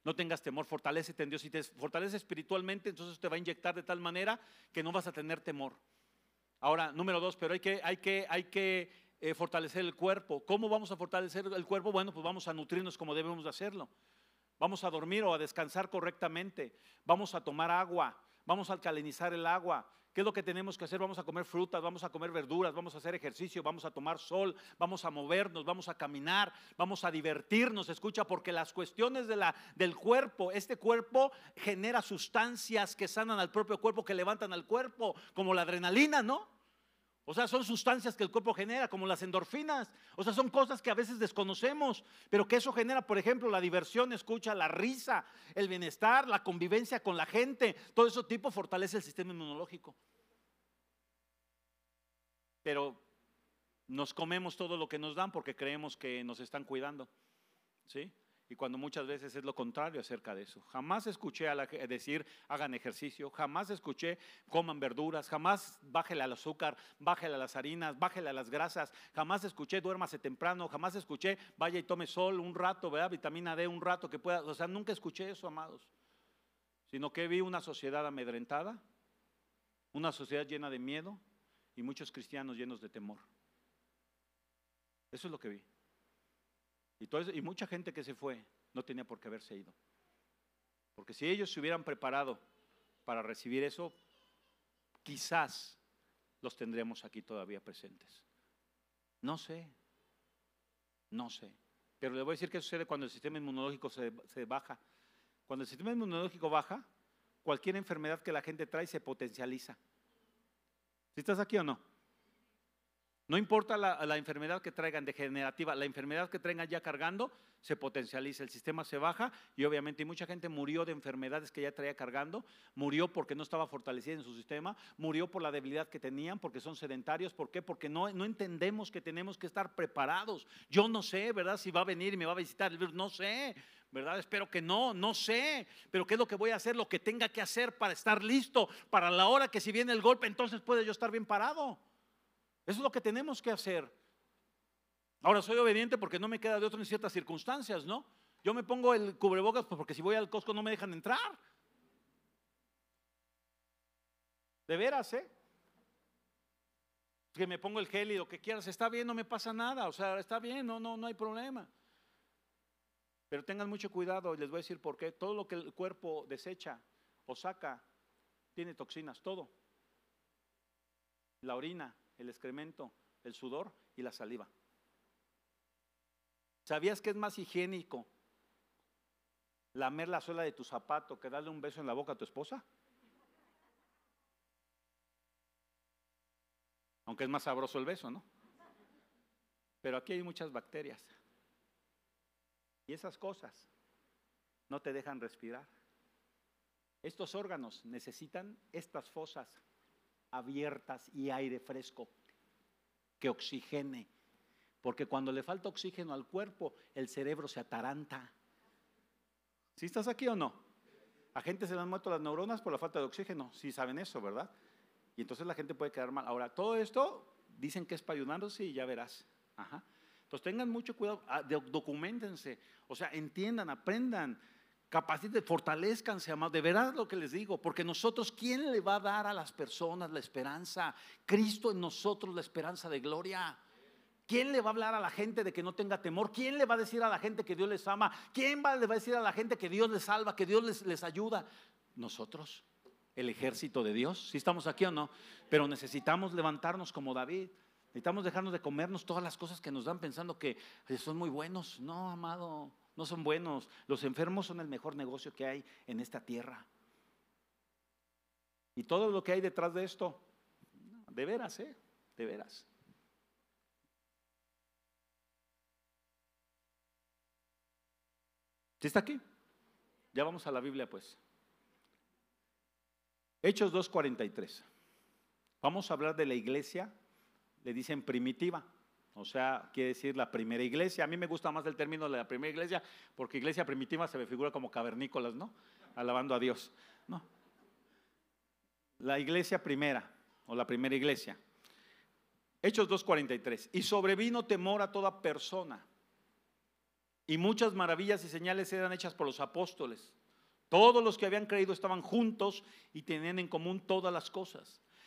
No tengas temor, fortalecete en Dios. Si te fortalece espiritualmente, entonces te va a inyectar de tal manera que no vas a tener temor. Ahora, número dos, pero hay que, hay que, hay que eh, fortalecer el cuerpo. ¿Cómo vamos a fortalecer el cuerpo? Bueno, pues vamos a nutrirnos como debemos de hacerlo. Vamos a dormir o a descansar correctamente. Vamos a tomar agua. Vamos a alcalinizar el agua. ¿Qué es lo que tenemos que hacer? Vamos a comer frutas, vamos a comer verduras, vamos a hacer ejercicio, vamos a tomar sol, vamos a movernos, vamos a caminar, vamos a divertirnos. Escucha, porque las cuestiones de la, del cuerpo, este cuerpo genera sustancias que sanan al propio cuerpo, que levantan al cuerpo, como la adrenalina, ¿no? O sea, son sustancias que el cuerpo genera, como las endorfinas. O sea, son cosas que a veces desconocemos, pero que eso genera, por ejemplo, la diversión, escucha, la risa, el bienestar, la convivencia con la gente. Todo eso tipo fortalece el sistema inmunológico. Pero nos comemos todo lo que nos dan porque creemos que nos están cuidando. ¿Sí? Y cuando muchas veces es lo contrario acerca de eso. Jamás escuché a decir hagan ejercicio, jamás escuché coman verduras, jamás bájele al azúcar, bájele a las harinas, bájele a las grasas, jamás escuché duérmase temprano, jamás escuché vaya y tome sol un rato, ¿verdad? vitamina D un rato que pueda, o sea, nunca escuché eso, amados, sino que vi una sociedad amedrentada, una sociedad llena de miedo y muchos cristianos llenos de temor. Eso es lo que vi. Y, y mucha gente que se fue no tenía por qué haberse ido. Porque si ellos se hubieran preparado para recibir eso, quizás los tendremos aquí todavía presentes. No sé, no sé. Pero le voy a decir qué sucede cuando el sistema inmunológico se, se baja. Cuando el sistema inmunológico baja, cualquier enfermedad que la gente trae se potencializa. ¿Si estás aquí o no? No importa la, enfermedad que traigan degenerativa, la enfermedad que traigan ya cargando, se potencializa, el sistema se baja y obviamente mucha gente murió de enfermedades que ya traía cargando, murió porque no estaba fortalecida en su sistema, murió por la debilidad que tenían, porque son sedentarios, ¿por qué? Porque no, no entendemos que tenemos que estar preparados. Yo no sé, ¿verdad? Si va a venir y me va a visitar el no sé, ¿verdad? Espero que no, no sé, pero ¿qué es lo que voy a hacer? Lo que tenga que hacer para estar listo, para la hora que si viene el golpe, entonces puede yo estar bien parado. Eso es lo que tenemos que hacer. Ahora soy obediente porque no me queda de otro en ciertas circunstancias, ¿no? Yo me pongo el cubrebocas pues, porque si voy al Costco no me dejan entrar. De veras, ¿eh? Que me pongo el gel y lo que quieras, está bien, no me pasa nada, o sea, está bien, no, no, no hay problema. Pero tengan mucho cuidado y les voy a decir por qué. Todo lo que el cuerpo desecha o saca tiene toxinas, todo. La orina, el excremento, el sudor y la saliva. ¿Sabías que es más higiénico lamer la suela de tu zapato que darle un beso en la boca a tu esposa? Aunque es más sabroso el beso, ¿no? Pero aquí hay muchas bacterias. Y esas cosas no te dejan respirar. Estos órganos necesitan estas fosas abiertas y aire fresco que oxigene. Porque cuando le falta oxígeno al cuerpo, el cerebro se ataranta. ¿Sí estás aquí o no? A gente se le han muerto las neuronas por la falta de oxígeno. Sí saben eso, ¿verdad? Y entonces la gente puede quedar mal. Ahora, todo esto dicen que es para y ya verás. Ajá. Entonces tengan mucho cuidado, ah, documentense, o sea, entiendan, aprendan, capaciten, fortalezcanse, amados. De verdad lo que les digo, porque nosotros, ¿quién le va a dar a las personas la esperanza? Cristo en nosotros la esperanza de gloria. ¿Quién le va a hablar a la gente de que no tenga temor? ¿Quién le va a decir a la gente que Dios les ama? ¿Quién va, le va a decir a la gente que Dios les salva, que Dios les, les ayuda? Nosotros el ejército de Dios. Si estamos aquí o no, pero necesitamos levantarnos como David. Necesitamos dejarnos de comernos todas las cosas que nos dan pensando que son muy buenos. No, amado, no son buenos. Los enfermos son el mejor negocio que hay en esta tierra. Y todo lo que hay detrás de esto, de veras, ¿eh? De veras. ¿Sí está aquí? Ya vamos a la Biblia, pues. Hechos 2.43. Vamos a hablar de la iglesia, le dicen primitiva, o sea, quiere decir la primera iglesia. A mí me gusta más el término de la primera iglesia, porque iglesia primitiva se me figura como cavernícolas, ¿no? Alabando a Dios. No. La iglesia primera, o la primera iglesia. Hechos 2.43. Y sobrevino temor a toda persona. Y muchas maravillas y señales eran hechas por los apóstoles. Todos los que habían creído estaban juntos y tenían en común todas las cosas.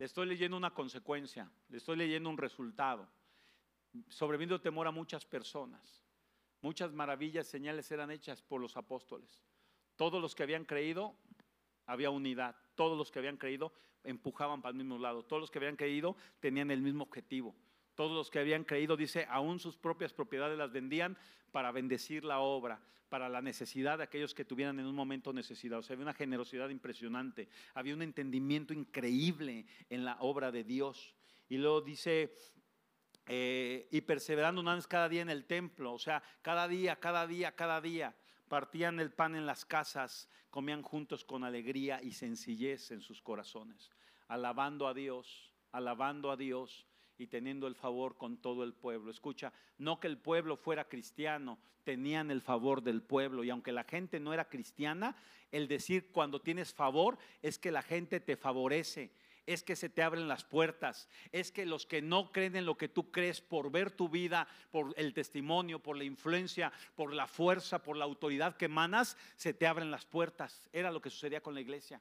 Le estoy leyendo una consecuencia, le estoy leyendo un resultado. Sobrevino temor a muchas personas. Muchas maravillas, señales eran hechas por los apóstoles. Todos los que habían creído, había unidad. Todos los que habían creído empujaban para el mismo lado. Todos los que habían creído tenían el mismo objetivo. Todos los que habían creído, dice, aún sus propias propiedades las vendían para bendecir la obra, para la necesidad de aquellos que tuvieran en un momento necesidad. O sea, había una generosidad impresionante, había un entendimiento increíble en la obra de Dios. Y luego dice, eh, y perseverando una vez cada día en el templo, o sea, cada día, cada día, cada día, partían el pan en las casas, comían juntos con alegría y sencillez en sus corazones, alabando a Dios, alabando a Dios y teniendo el favor con todo el pueblo. Escucha, no que el pueblo fuera cristiano, tenían el favor del pueblo y aunque la gente no era cristiana, el decir cuando tienes favor es que la gente te favorece. Es que se te abren las puertas, es que los que no creen en lo que tú crees por ver tu vida, por el testimonio, por la influencia, por la fuerza, por la autoridad que emanas, se te abren las puertas. Era lo que sucedía con la iglesia.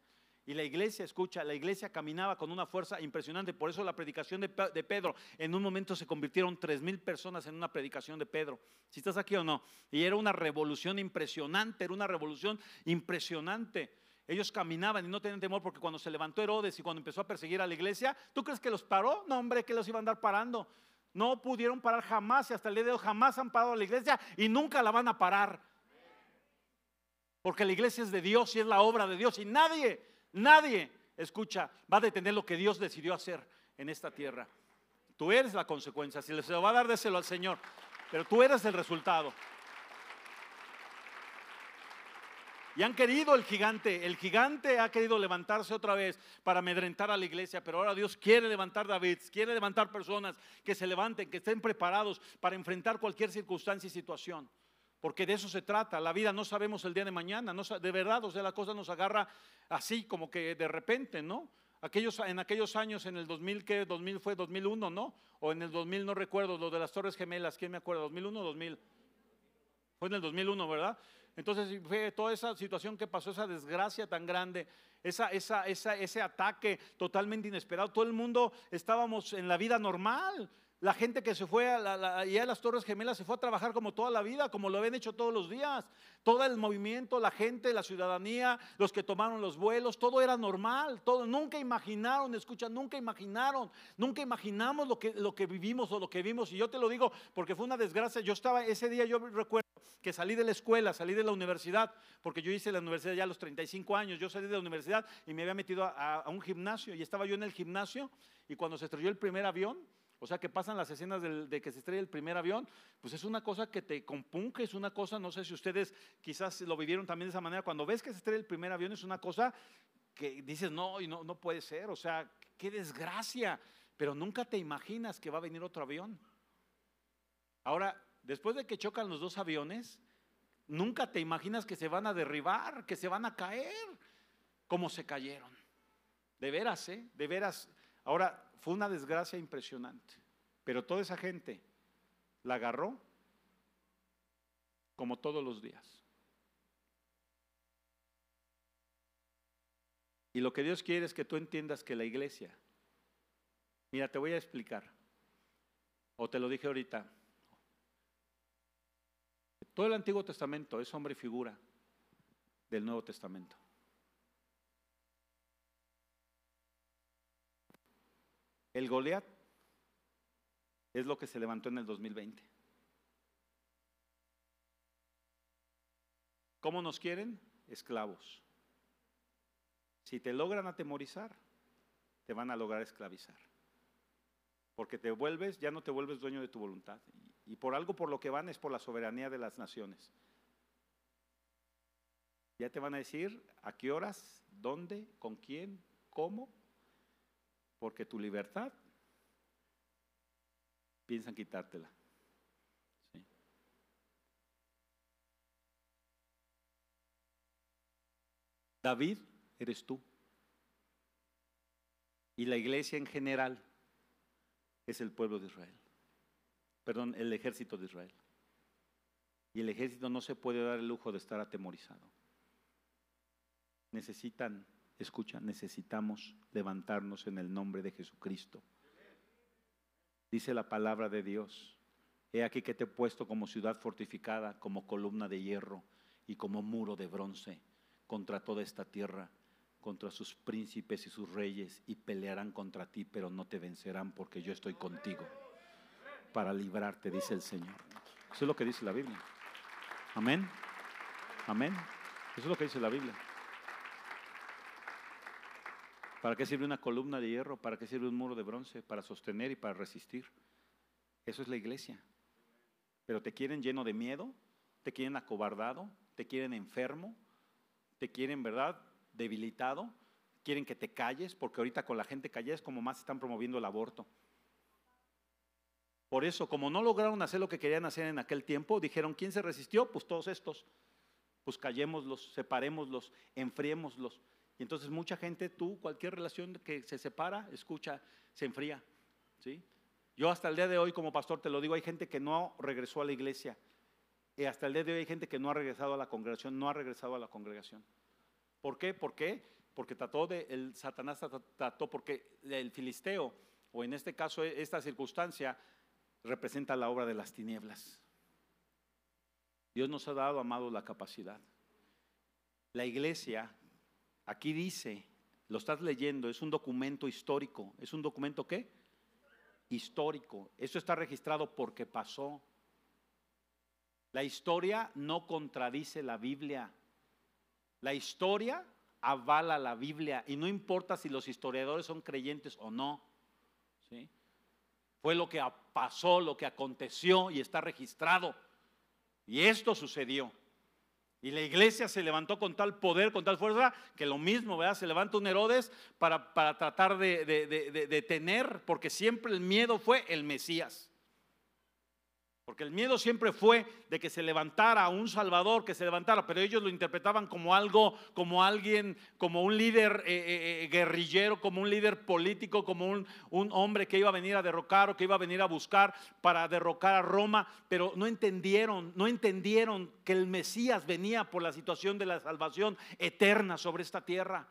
Y la iglesia, escucha, la iglesia caminaba con una fuerza impresionante. Por eso la predicación de, Pedro, en un momento se convirtieron tres mil personas en una predicación de Pedro. Si estás aquí o no. Y era una revolución impresionante, era una revolución impresionante. Ellos caminaban y no tenían temor porque cuando se levantó Herodes y cuando empezó a perseguir a la iglesia, ¿tú crees que los paró? No, hombre, que los iban a andar parando. No pudieron parar jamás y hasta el día de hoy jamás han parado a la iglesia y nunca la van a parar. Porque la iglesia es de Dios y es la obra de Dios y nadie Nadie, escucha, va a detener lo que Dios decidió hacer en esta tierra. Tú eres la consecuencia. Si se lo va a dar, déselo al Señor. Pero tú eres el resultado. Y han querido el gigante, el gigante ha querido levantarse otra vez para amedrentar a la iglesia, pero ahora Dios quiere levantar David, quiere levantar personas que se levanten, que estén preparados para enfrentar cualquier circunstancia y situación. Porque de eso se trata, la vida no sabemos el día de mañana, no, de verdad, o sea, la cosa nos agarra así como que de repente, ¿no? Aquellos, en aquellos años, en el 2000, ¿qué? 2000 fue 2001, ¿no? O en el 2000, no recuerdo, lo de las Torres Gemelas, ¿quién me acuerda? ¿2001 o 2000? Fue en el 2001, ¿verdad? Entonces fue toda esa situación que pasó, esa desgracia tan grande, esa, esa, ese ataque totalmente inesperado. Todo el mundo estábamos en la vida normal. La gente que se fue a, a las Torres Gemelas se fue a trabajar como toda la vida, como lo habían hecho todos los días. Todo el movimiento, la gente, la ciudadanía, los que tomaron los vuelos, todo era normal. Todo, nunca imaginaron, escucha, nunca imaginaron, nunca imaginamos lo que, lo que vivimos o lo que vimos. Y yo te lo digo porque fue una desgracia. Yo estaba, ese día yo recuerdo que salí de la escuela, salí de la universidad, porque yo hice la universidad ya a los 35 años. Yo salí de la universidad y me había metido a un gimnasio y estaba yo en el gimnasio y cuando se estrelló el primer avión, o sea, que pasan las escenas de que se estrella el primer avión, pues es una cosa que te compunque, es una cosa, no sé si ustedes quizás lo vivieron también de esa manera, cuando ves que se estrella el primer avión es una cosa que dices, no, y no, no puede ser, o sea, qué desgracia, pero nunca te imaginas que va a venir otro avión. Ahora, después de que chocan los dos aviones, nunca te imaginas que se van a derribar, que se van a caer, como se cayeron. De veras, ¿eh? De veras. Ahora, fue una desgracia impresionante. Pero toda esa gente la agarró como todos los días. Y lo que Dios quiere es que tú entiendas que la iglesia, mira, te voy a explicar, o te lo dije ahorita, todo el Antiguo Testamento es hombre y figura del Nuevo Testamento. El Goliat es lo que se levantó en el 2020. ¿Cómo nos quieren? Esclavos. Si te logran atemorizar, te van a lograr esclavizar. Porque te vuelves, ya no te vuelves dueño de tu voluntad. Y por algo por lo que van es por la soberanía de las naciones. Ya te van a decir a qué horas, dónde, con quién, cómo porque tu libertad piensan quitártela. David eres tú. Y la iglesia en general es el pueblo de Israel. Perdón, el ejército de Israel. Y el ejército no se puede dar el lujo de estar atemorizado. Necesitan Escucha, necesitamos levantarnos en el nombre de Jesucristo. Dice la palabra de Dios. He aquí que te he puesto como ciudad fortificada, como columna de hierro y como muro de bronce contra toda esta tierra, contra sus príncipes y sus reyes, y pelearán contra ti, pero no te vencerán porque yo estoy contigo para librarte, dice el Señor. Eso es lo que dice la Biblia. Amén. Amén. Eso es lo que dice la Biblia. ¿Para qué sirve una columna de hierro? ¿Para qué sirve un muro de bronce? Para sostener y para resistir. Eso es la iglesia. Pero te quieren lleno de miedo, te quieren acobardado, te quieren enfermo, te quieren, ¿verdad?, debilitado, quieren que te calles, porque ahorita con la gente callada es como más están promoviendo el aborto. Por eso, como no lograron hacer lo que querían hacer en aquel tiempo, dijeron, ¿quién se resistió? Pues todos estos. Pues callémoslos, separémoslos, enfriémoslos. Y entonces mucha gente, tú, cualquier relación que se separa, escucha, se enfría. ¿sí? Yo hasta el día de hoy como pastor te lo digo, hay gente que no regresó a la iglesia. Y hasta el día de hoy hay gente que no ha regresado a la congregación, no ha regresado a la congregación. ¿Por qué? ¿Por qué? Porque trató de, el Satanás trató, porque el filisteo, o en este caso esta circunstancia, representa la obra de las tinieblas. Dios nos ha dado, amado, la capacidad. La iglesia Aquí dice, lo estás leyendo, es un documento histórico. ¿Es un documento qué? Histórico. Eso está registrado porque pasó. La historia no contradice la Biblia. La historia avala la Biblia y no importa si los historiadores son creyentes o no. ¿sí? Fue lo que pasó, lo que aconteció y está registrado. Y esto sucedió. Y la iglesia se levantó con tal poder, con tal fuerza, que lo mismo, ¿verdad? Se levanta un Herodes para, para tratar de, de, de, de tener, porque siempre el miedo fue el Mesías. Porque el miedo siempre fue de que se levantara un salvador, que se levantara, pero ellos lo interpretaban como algo, como alguien, como un líder eh, eh, eh, guerrillero, como un líder político, como un, un, hombre que iba a venir a derrocar o que iba a venir a buscar para derrocar a Roma, pero no entendieron, no entendieron que el Mesías venía por la situación de la salvación eterna sobre esta tierra.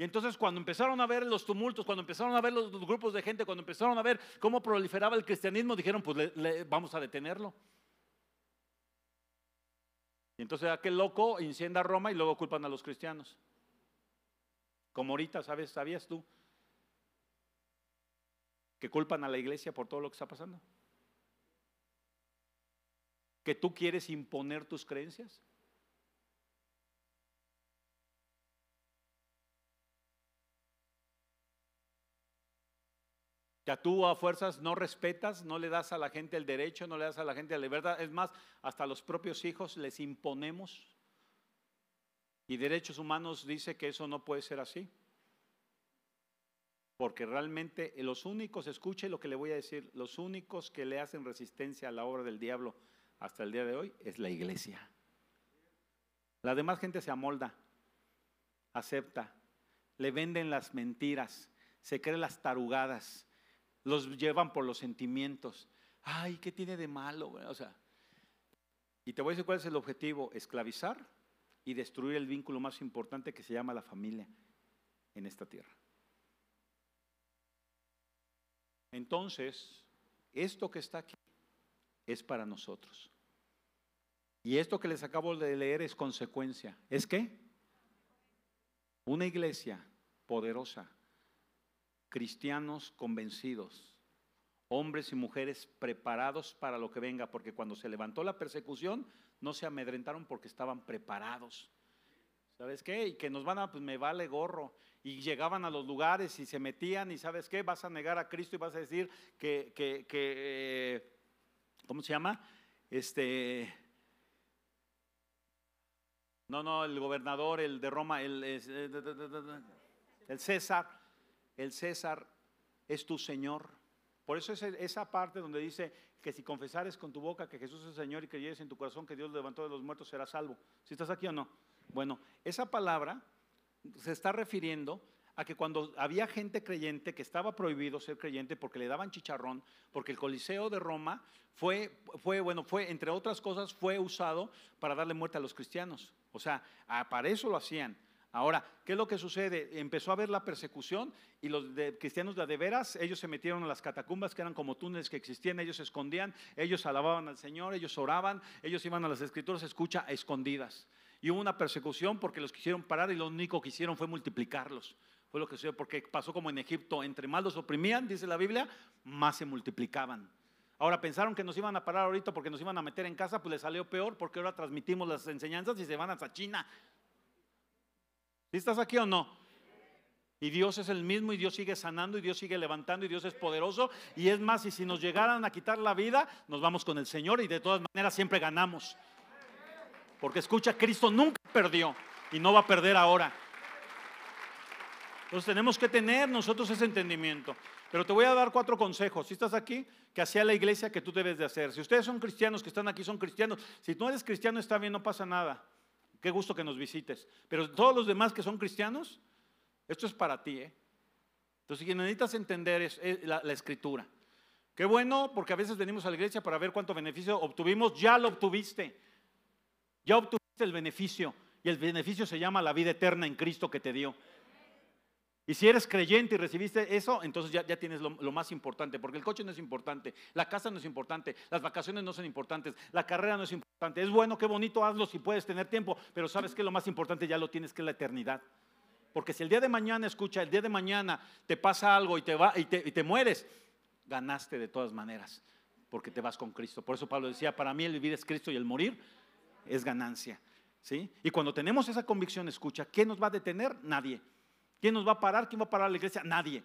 Y entonces cuando empezaron a ver los tumultos, cuando empezaron a ver los, grupos de gente, cuando empezaron a ver cómo proliferaba el cristianismo, dijeron, pues le, vamos a detenerlo. Y entonces aquel loco incendia Roma y luego culpan a los cristianos. Como ahorita, ¿sabes? ¿Sabías tú? Que culpan a la iglesia por todo lo que está pasando. Que tú quieres imponer tus creencias. Que tú a fuerzas no respetas, no le das a la gente el derecho, no le das a la gente la libertad. Es más, hasta a los propios hijos les imponemos. Y derechos humanos dice que eso no puede ser así. Porque realmente los únicos, escuche lo que le voy a decir, los únicos que le hacen resistencia a la obra del diablo hasta el día de hoy es la iglesia. La demás gente se amolda, acepta, le venden las mentiras, se cree las tarugadas, los llevan por los sentimientos. Ay, ¿qué tiene de malo? O sea, y te voy a decir cuál es el objetivo, esclavizar y destruir el vínculo más importante que se llama la familia en esta tierra. Entonces, esto que está aquí es para nosotros. Y esto que les acabo de leer es consecuencia. ¿Es qué? Una iglesia poderosa cristianos convencidos, hombres y mujeres preparados para lo que venga, porque cuando se levantó la persecución no se amedrentaron porque estaban preparados. ¿Sabes qué? Y que nos van a, pues me vale gorro. Y llegaban a los lugares y se metían y ¿sabes qué? Vas a negar a Cristo y vas a decir que, que, que eh, ¿cómo se llama? Este, no, no, el gobernador, el de Roma, el, el, el César, el César es tu Señor. Por eso es esa parte donde dice que si confesares con tu boca que Jesús es Señor y creyeres en tu corazón que Dios levantó de los muertos, serás salvo. Si estás aquí o no. Bueno, esa palabra se está refiriendo a que cuando había gente creyente que estaba prohibido ser creyente porque le daban chicharrón, porque el Coliseo de Roma fue, fue, bueno, fue, entre otras cosas, fue usado para darle muerte a los cristianos. O sea, para eso lo hacían. Ahora, ¿qué es lo que sucede? Empezó a haber la persecución y los cristianos de, de veras, ellos se metieron a las catacumbas que eran como túneles que existían, ellos se escondían, ellos alababan al Señor, ellos oraban, ellos iban a las escrituras, escucha, escondidas. Y hubo una persecución porque los quisieron parar y lo único que hicieron fue multiplicarlos. Fue lo que sucedió porque pasó como en Egipto, entre más los oprimían, dice la Biblia, más se multiplicaban. Ahora pensaron que nos iban a parar ahorita porque nos iban a meter en casa, pues les salió peor porque ahora transmitimos las enseñanzas y se van hasta China. ¿Sí estás aquí o no? Y Dios es el mismo y Dios sigue sanando y Dios sigue levantando y Dios es poderoso. Y es más, y si nos llegaran a quitar la vida, nos vamos con el Señor y de todas maneras siempre ganamos. Porque escucha, Cristo nunca perdió y no va a perder ahora. Entonces tenemos que tener nosotros ese entendimiento. Pero te voy a dar cuatro consejos. Si estás aquí, que hacía la iglesia que tú debes de hacer. Si ustedes son cristianos que están aquí, son cristianos. Si tú eres cristiano, está bien, no pasa nada. Qué gusto que nos visites. Pero todos los demás que son cristianos, esto es para ti. ¿eh? Entonces, si necesitas entender es, la, la, escritura. Qué bueno, porque a veces venimos a la iglesia para ver cuánto beneficio obtuvimos. Ya lo obtuviste. Ya obtuviste el beneficio. Y el beneficio se llama la vida eterna en Cristo que te dio. Y si eres creyente y recibiste eso, entonces ya, tienes lo, lo, más importante, porque el coche no es importante, la casa no es importante, las vacaciones no son importantes, la carrera no es importante. Es bueno, qué bonito, hazlo si puedes tener tiempo, pero sabes que lo más importante ya lo tienes, que es la eternidad. Porque si el día de mañana, escucha, el día de mañana te pasa algo y te, va, y te, y te mueres, ganaste de todas maneras, porque te vas con Cristo. Por eso Pablo decía, para mí el vivir es Cristo y el morir es ganancia. ¿sí? Y cuando tenemos esa convicción, escucha, ¿qué nos va a detener? Nadie. ¿Quién nos va a parar? ¿Quién va a parar la iglesia? Nadie.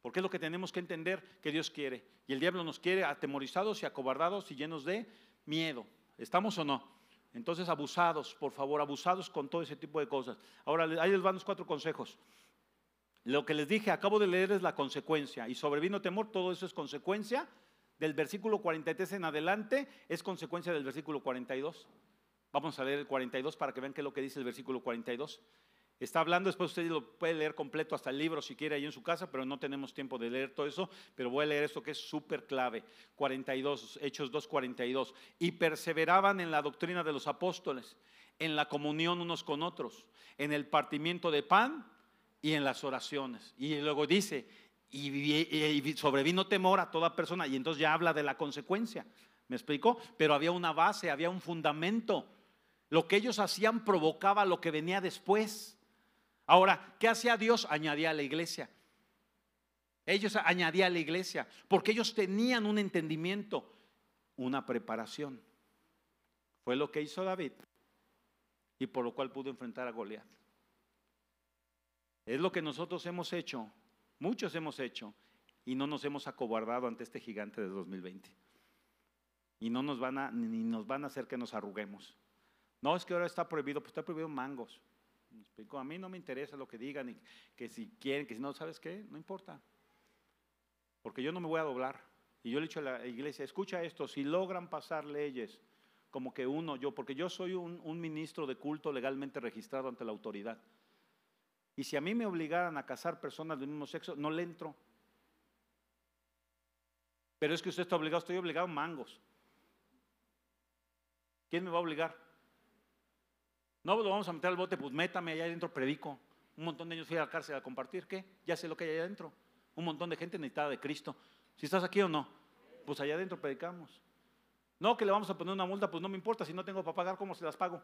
Porque es lo que tenemos que entender que Dios quiere. Y el diablo nos quiere atemorizados y acobardados y llenos de miedo. ¿Estamos o no? Entonces, abusados, por favor, abusados con todo ese tipo de cosas. Ahora, ahí les van los cuatro consejos. Lo que les dije, acabo de leer es la consecuencia. Y sobrevino temor, todo eso es consecuencia. Del versículo 43 en adelante es consecuencia del versículo 42. Vamos a leer el 42 para que vean qué es lo que dice el versículo 42. Está hablando, después usted lo puede leer completo hasta el libro si quiere ahí en su casa, pero no tenemos tiempo de leer todo eso, pero voy a leer esto que es súper clave. 42, Hechos 2, 42. Y perseveraban en la doctrina de los apóstoles, en la comunión unos con otros, en el partimiento de pan y en las oraciones. Y luego dice, y, sobrevino temor a toda persona, y entonces ya habla de la consecuencia. ¿Me explico? Pero había una base, había un fundamento. Lo que ellos hacían provocaba lo que venía después. Ahora, ¿qué hacía Dios? Añadía a la iglesia. Ellos añadían a la iglesia, porque ellos tenían un entendimiento, una preparación. Fue lo que hizo David y por lo cual pudo enfrentar a Goliat. Es lo que nosotros hemos hecho, muchos hemos hecho, y no nos hemos acobardado ante este gigante de 2020. Y no nos van a, ni nos van a hacer que nos arruguemos. No es que ahora está prohibido, pues está prohibido mangos. A mí no me interesa lo que digan, que si quieren, que si no, ¿sabes qué? No importa. Porque yo no me voy a doblar. Y yo le he dicho a la iglesia, escucha esto, si logran pasar leyes como que uno, yo, porque yo soy un, un ministro de culto legalmente registrado ante la autoridad. Y si a mí me obligaran a casar personas del mismo sexo, no le entro. Pero es que usted está obligado, estoy obligado a mangos. ¿Quién me va a obligar? No lo vamos a meter al bote, pues métame allá adentro, predico. Un montón de ellos fui a la cárcel a compartir, ¿qué? Ya sé lo que hay allá adentro. Un montón de gente necesitada de Cristo. Si estás aquí o no, pues allá adentro predicamos. No, que le vamos a poner una multa, pues no me importa, si no tengo para pagar, ¿cómo se las pago?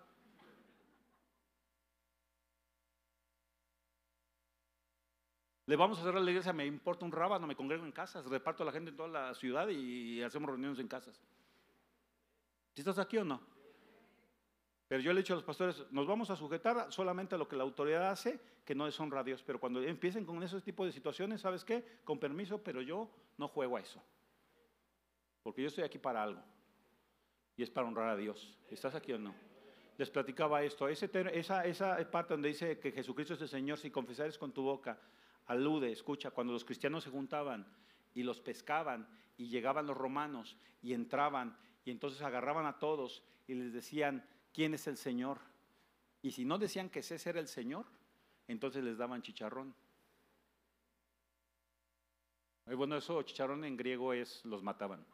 Le vamos a cerrar la iglesia, me importa un rábano, me congrego en casas, reparto a la gente en toda la ciudad y hacemos reuniones en casas. Si estás aquí o no? Pero yo le he dicho a los pastores, nos vamos a sujetar solamente a lo que la autoridad hace, que no deshonra a Dios. Pero cuando empiecen con ese tipo de situaciones, ¿sabes qué? Con permiso, pero yo no juego a eso. Porque yo estoy aquí para algo. Y es para honrar a Dios. ¿Estás aquí o no? Les platicaba esto. esa, esa parte donde dice que Jesucristo es el Señor, si confesares con tu boca, alude, escucha, cuando los cristianos se juntaban y los pescaban y llegaban los romanos y entraban y entonces agarraban a todos y les decían, quién es el Señor. Y si no decían que ese era el Señor, entonces les daban chicharrón. Y bueno, eso chicharrón en griego es los mataban.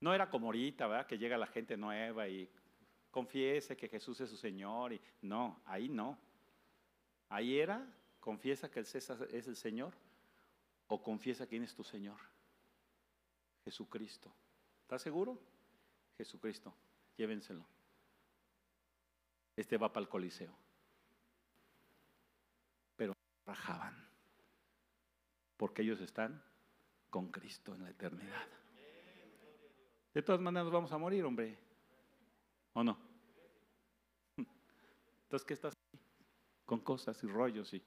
No era como ahorita, ¿verdad? Que llega la gente nueva y confiese que Jesús es su Señor. Y, no, ahí no. Ahí era ¿Confiesa que el César es el Señor? ¿O confiesa quién es tu Señor? Jesucristo. ¿Estás seguro? Jesucristo. Llévenselo. Este va para el Coliseo. Pero rajaban. Porque ellos están con Cristo en la eternidad. De todas maneras vamos a morir, hombre. ¿O no? [LAUGHS] Entonces, ¿qué estás con cosas y rollos y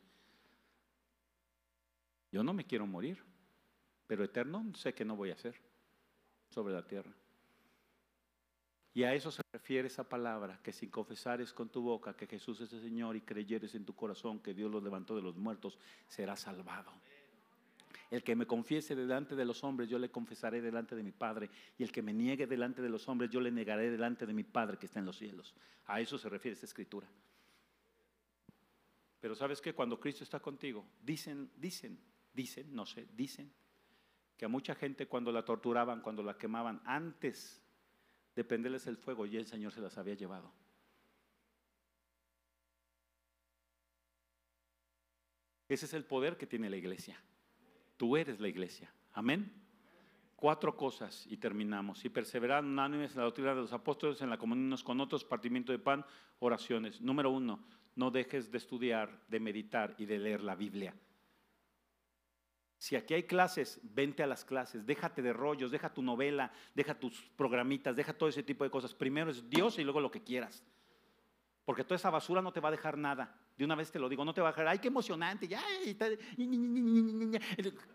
yo no me quiero morir, pero eterno sé que no voy a ser sobre la tierra. Y a eso se refiere esa palabra, que si confesares con tu boca que Jesús es el Señor y creyeres en tu corazón que Dios lo levantó de los muertos, serás salvado. El que me confiese delante de los hombres, yo le confesaré delante de mi Padre. Y el que me niegue delante de los hombres, yo le negaré delante de mi Padre que está en los cielos. A eso se refiere esta escritura. Pero sabes que cuando Cristo está contigo, dicen, dicen, Dicen, no sé, dicen que a mucha gente cuando la torturaban, cuando la quemaban, antes de prenderles el fuego, ya el Señor se las había llevado. Ese es el poder que tiene la iglesia. Tú eres la iglesia. Amén. Cuatro cosas y terminamos. Y perseverar unánimes en la doctrina de los apóstoles, en la comunión unos con otros, partimiento de pan, oraciones. Número uno, no dejes de estudiar, de meditar y de leer la Biblia. Si aquí hay clases, vente a las clases, déjate de rollos, deja tu novela, deja tus programitas, deja todo ese tipo de cosas. Primero es Dios y luego lo que quieras. Porque toda esa basura no te va a dejar nada. De una vez te lo digo, no te va a dejar, ay, qué emocionante, ya, y,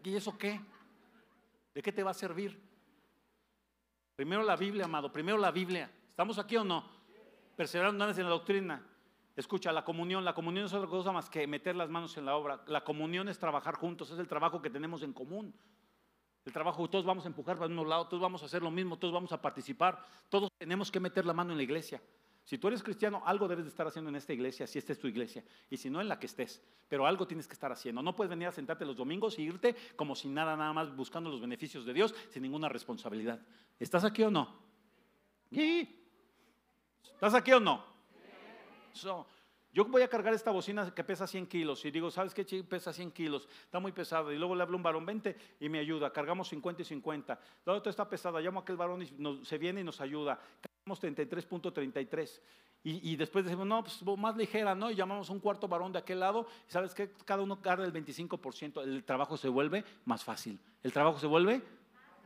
¿y eso qué? ¿De qué te va a servir? Primero la Biblia, amado, primero la Biblia. ¿Estamos aquí o no? Perseverando en la doctrina. Escucha, la comunión, la comunión es otra cosa más que meter las manos en la obra. La comunión es trabajar juntos, es el trabajo que tenemos en común. El trabajo, todos vamos a empujar para uno lado, todos vamos a hacer lo mismo, todos vamos a participar, todos tenemos que meter la mano en la iglesia. Si tú eres cristiano, algo debes de estar haciendo en esta iglesia, si esta es tu iglesia, y si no, en la que estés. Pero algo tienes que estar haciendo. No puedes venir a sentarte los domingos y irte como si nada, nada más buscando los beneficios de Dios, sin ninguna responsabilidad. ¿Estás aquí o no? ¿Estás aquí o no? Yo voy a cargar esta bocina que pesa 100 kilos y digo, ¿sabes qué? Pesa 100 kilos, está muy pesada. Y luego le hablo a un varón, 20 y me ayuda. Cargamos 50 y 50. La otra está pesada, llamo a aquel varón y se viene y nos ayuda. 33.33. Y, y, después decimos, no, pues más ligera, ¿no? Y llamamos un cuarto varón de aquel lado. Y sabes que cada uno carga el 25%. El trabajo se vuelve más fácil. El trabajo se vuelve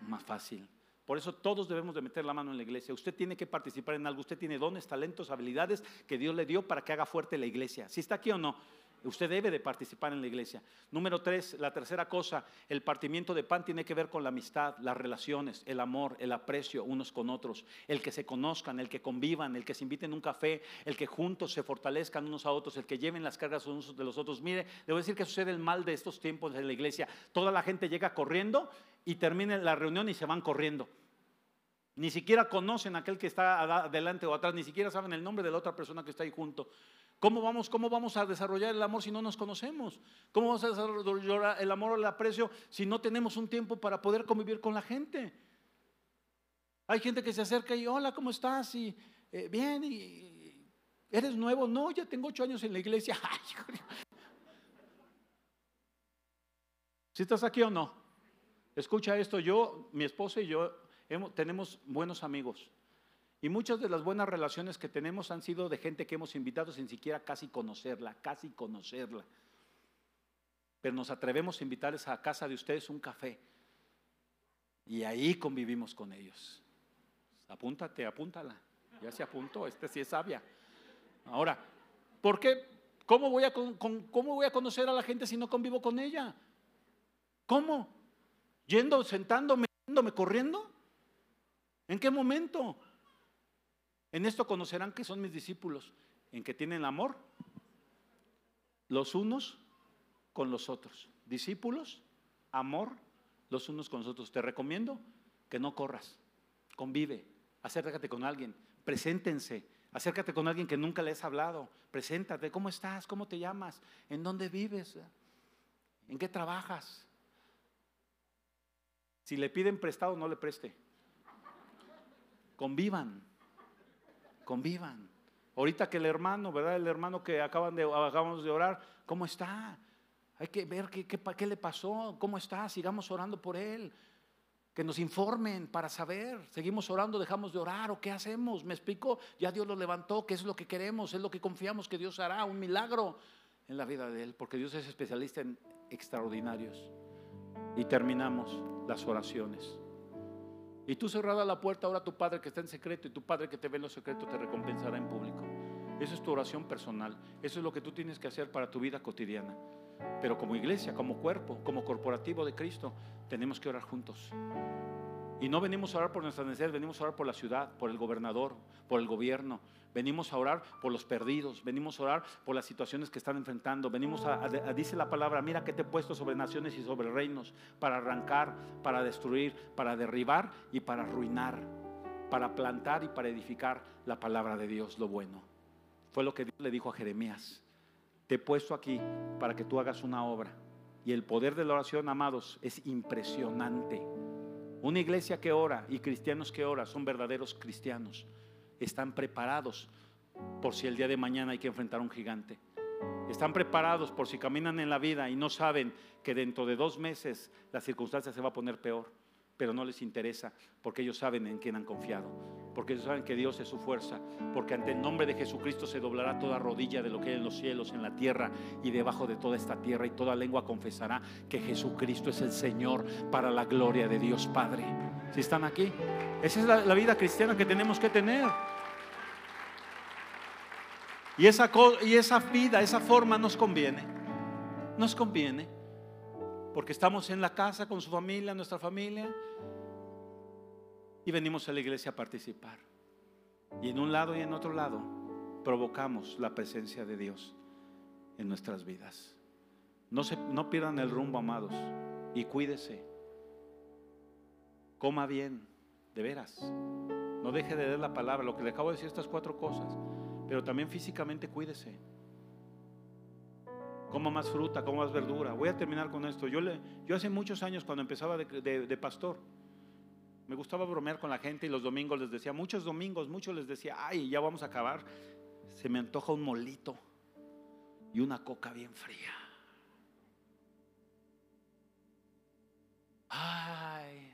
más fácil. Por eso todos debemos de meter la mano en la iglesia. Usted tiene que participar en algo. Usted tiene dones, talentos, habilidades que Dios le dio para que haga fuerte la iglesia. Si está aquí o no. Usted debe de participar en la iglesia. Número tres, la tercera cosa, el partimiento de pan tiene que ver con la amistad, las relaciones, el amor, el aprecio unos con otros, el que se conozcan, el que convivan, el que se inviten a un café, el que juntos se fortalezcan unos a otros, el que lleven las cargas unos de los otros. Mire, debo decir que sucede el mal de estos tiempos en la iglesia. Toda la gente llega corriendo y termina la reunión y se van corriendo. Ni siquiera conocen a aquel que está adelante o atrás, ni siquiera saben el nombre de la otra persona que está ahí junto. ¿Cómo vamos, ¿Cómo vamos a desarrollar el amor si no nos conocemos? ¿Cómo vamos a desarrollar el amor o el aprecio si no tenemos un tiempo para poder convivir con la gente? Hay gente que se acerca y, hola, ¿cómo estás? Y, eh, bien, y, ¿eres nuevo? No, ya tengo ocho años en la iglesia. [LAUGHS] ¿Si estás aquí o no? Escucha esto, yo, mi esposa y yo tenemos buenos amigos. Y muchas de las buenas relaciones que tenemos han sido de gente que hemos invitado sin siquiera casi conocerla, casi conocerla. Pero nos atrevemos a invitarles a casa de ustedes un café. Y ahí convivimos con ellos. Apúntate, apúntala. Ya se apuntó, este sí es sabia. Ahora, ¿por qué? ¿Cómo voy, a, ¿Cómo voy a conocer a la gente si no convivo con ella? ¿Cómo? ¿Yendo, sentándome, yéndome, corriendo? ¿En qué momento? En esto conocerán que son mis discípulos, en que tienen amor los unos con los otros. Discípulos, amor los unos con los otros. Te recomiendo que no corras, convive, acércate con alguien, preséntense, acércate con alguien que nunca le has hablado, preséntate, ¿cómo estás? ¿Cómo te llamas? ¿En dónde vives? ¿En qué trabajas? Si le piden prestado, no le preste. Convivan convivan. Ahorita que el hermano, ¿verdad? El hermano que acaban de, acabamos de orar, ¿cómo está? Hay que ver qué, qué, le pasó, cómo está, sigamos orando por él. Que nos informen para saber, seguimos orando, dejamos de orar o qué hacemos. Me explico, ya Dios lo levantó, qué es lo que queremos, es lo que confiamos que Dios hará, un milagro en la vida de él, porque Dios es especialista en extraordinarios. Y terminamos las oraciones. Y tú cerrada la puerta, ahora tu Padre que está en secreto y tu Padre que te ve en lo secreto te recompensará en público. Esa es tu oración personal. Eso es lo que tú tienes que hacer para tu vida cotidiana. Pero como iglesia, como cuerpo, como corporativo de Cristo, tenemos que orar juntos. Y no venimos a orar por nuestras necesidades, venimos a orar por la ciudad, por el gobernador, por el gobierno. Venimos a orar por los perdidos, venimos a orar por las situaciones que están enfrentando. Venimos a, dice la palabra, mira que te he puesto sobre naciones y sobre reinos, para arrancar, para destruir, para derribar y para arruinar, para plantar y para edificar la palabra de Dios, lo bueno. Fue lo que Dios le dijo a Jeremías. Te he puesto aquí para que tú hagas una obra. Y el poder de la oración, amados, es impresionante. Una iglesia que ora y cristianos que ora son verdaderos cristianos. Están preparados por si el día de mañana hay que enfrentar a un gigante. Están preparados por si caminan en la vida y no saben que dentro de dos meses la circunstancia se va a poner peor pero no les interesa porque ellos saben en quién han confiado, porque ellos saben que Dios es su fuerza, porque ante el nombre de Jesucristo se doblará toda rodilla de lo que hay en los cielos, en la tierra y debajo de toda esta tierra y toda lengua confesará que Jesucristo es el Señor para la gloria de Dios Padre. Si están aquí, esa es la, la vida cristiana que tenemos que tener. Y esa, y esa vida, esa forma nos conviene. Nos conviene. Porque estamos en la casa con su familia, nuestra familia. Y venimos a la iglesia a participar. Y en un lado y en otro lado provocamos la presencia de Dios en nuestras vidas. No, se, no pierdan el rumbo, amados. Y cuídese. Coma bien, de veras. No deje de leer la palabra, lo que le acabo de decir, estas cuatro cosas. Pero también físicamente cuídese. Coma más fruta, coma más verdura. Voy a terminar con esto. Yo, le, yo hace muchos años cuando empezaba de, pastor, me gustaba bromear con la gente y los domingos les decía, muchos domingos, muchos les decía, ay, ya vamos a acabar. Se me antoja un molito y una coca bien fría. Ay,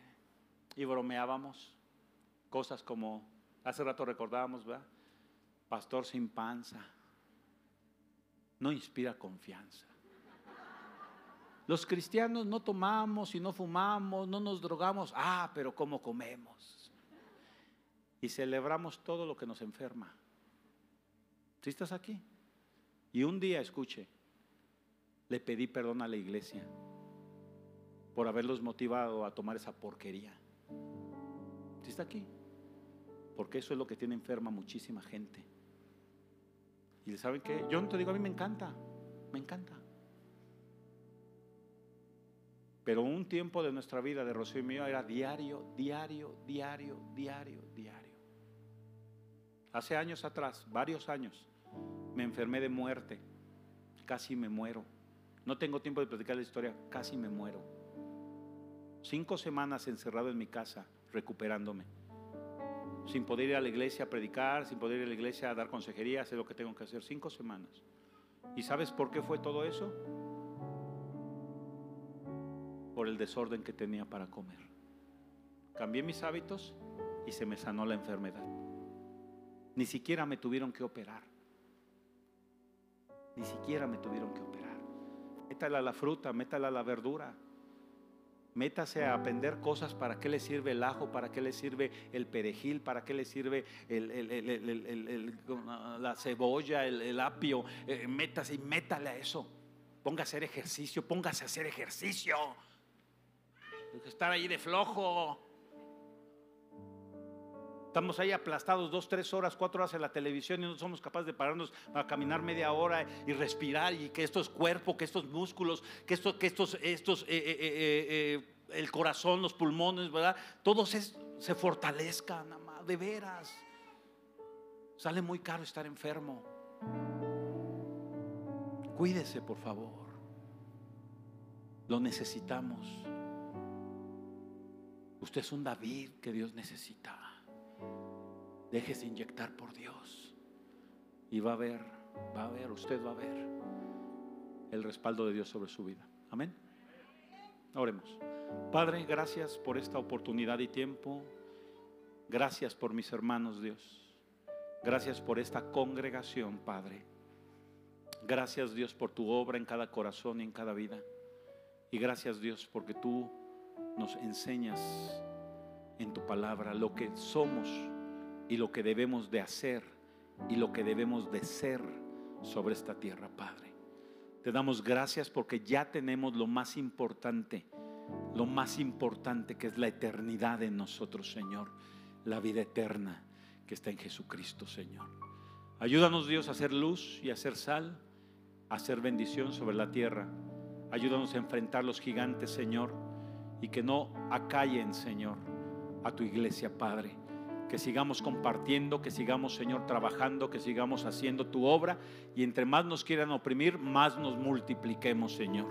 y bromeábamos cosas como, hace rato recordábamos, ¿verdad? Pastor sin panza. No inspira confianza. Los cristianos no tomamos y no fumamos, no nos drogamos. Ah, pero ¿cómo comemos? Y celebramos todo lo que nos enferma. Si estás aquí? Y un día, escuche, le pedí perdón a la iglesia por haberlos motivado a tomar esa porquería. Si está aquí? Porque eso es lo que tiene enferma muchísima gente. Y saben que yo no te digo, a mí me encanta, me encanta. Pero un tiempo de nuestra vida de Rocío y mío era diario, diario, diario, diario, diario. Hace años atrás, varios años, me enfermé de muerte. Casi me muero. No tengo tiempo de platicar la historia, casi me muero. Cinco semanas encerrado en mi casa, recuperándome sin poder ir a la iglesia a predicar, sin poder ir a la iglesia a dar consejería, hacer lo que tengo que hacer, cinco semanas. ¿Y sabes por qué fue todo eso? Por el desorden que tenía para comer. Cambié mis hábitos y se me sanó la enfermedad. Ni siquiera me tuvieron que operar. Ni siquiera me tuvieron que operar. Métala a la fruta, métala a la verdura. Métase a aprender cosas para qué le sirve el ajo, para qué le sirve el perejil, para qué le sirve la cebolla, el, apio. Eh, métase y métale a eso. Ponga a hacer ejercicio, póngase a hacer ejercicio. Estar ahí de flojo. Estamos ahí aplastados dos, tres horas, cuatro horas en la televisión y no somos capaces de pararnos a caminar media hora y respirar y que estos cuerpos, que estos músculos, que estos, que estos, estos, eh, eh, eh, el corazón, los pulmones, ¿verdad? Todos se fortalezcan, de veras. Sale muy caro estar enfermo. Cuídese, por favor. Lo necesitamos. Usted es un David que Dios necesita. Déjese inyectar por Dios. Y va a ver, va a ver, usted va a ver el respaldo de Dios sobre su vida. Amén. Oremos. Padre, gracias por esta oportunidad y tiempo. Gracias por mis hermanos, Dios. Gracias por esta congregación, Padre. Gracias, Dios, por tu obra en cada corazón y en cada vida. Y gracias, Dios, porque tú nos enseñas en tu palabra lo que somos y lo que debemos de hacer y lo que debemos de ser sobre esta tierra, Padre. Te damos gracias porque ya tenemos lo más importante, lo más importante que es la eternidad en nosotros, Señor, la vida eterna que está en Jesucristo, Señor. Ayúdanos, Dios, a hacer luz y a hacer sal, a hacer bendición sobre la tierra. Ayúdanos a enfrentar los gigantes, Señor, y que no acallen, Señor, a tu iglesia, Padre que sigamos compartiendo, que sigamos, Señor, trabajando, que sigamos haciendo tu obra y entre más nos quieran oprimir, más nos multipliquemos, Señor.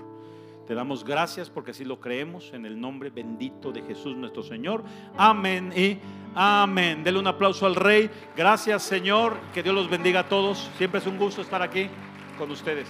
Te damos gracias porque así lo creemos en el nombre bendito de Jesús nuestro Señor. Amén y amén. Dele un aplauso al Rey. Gracias, Señor. Que Dios los bendiga a todos. Siempre es un gusto estar aquí con ustedes.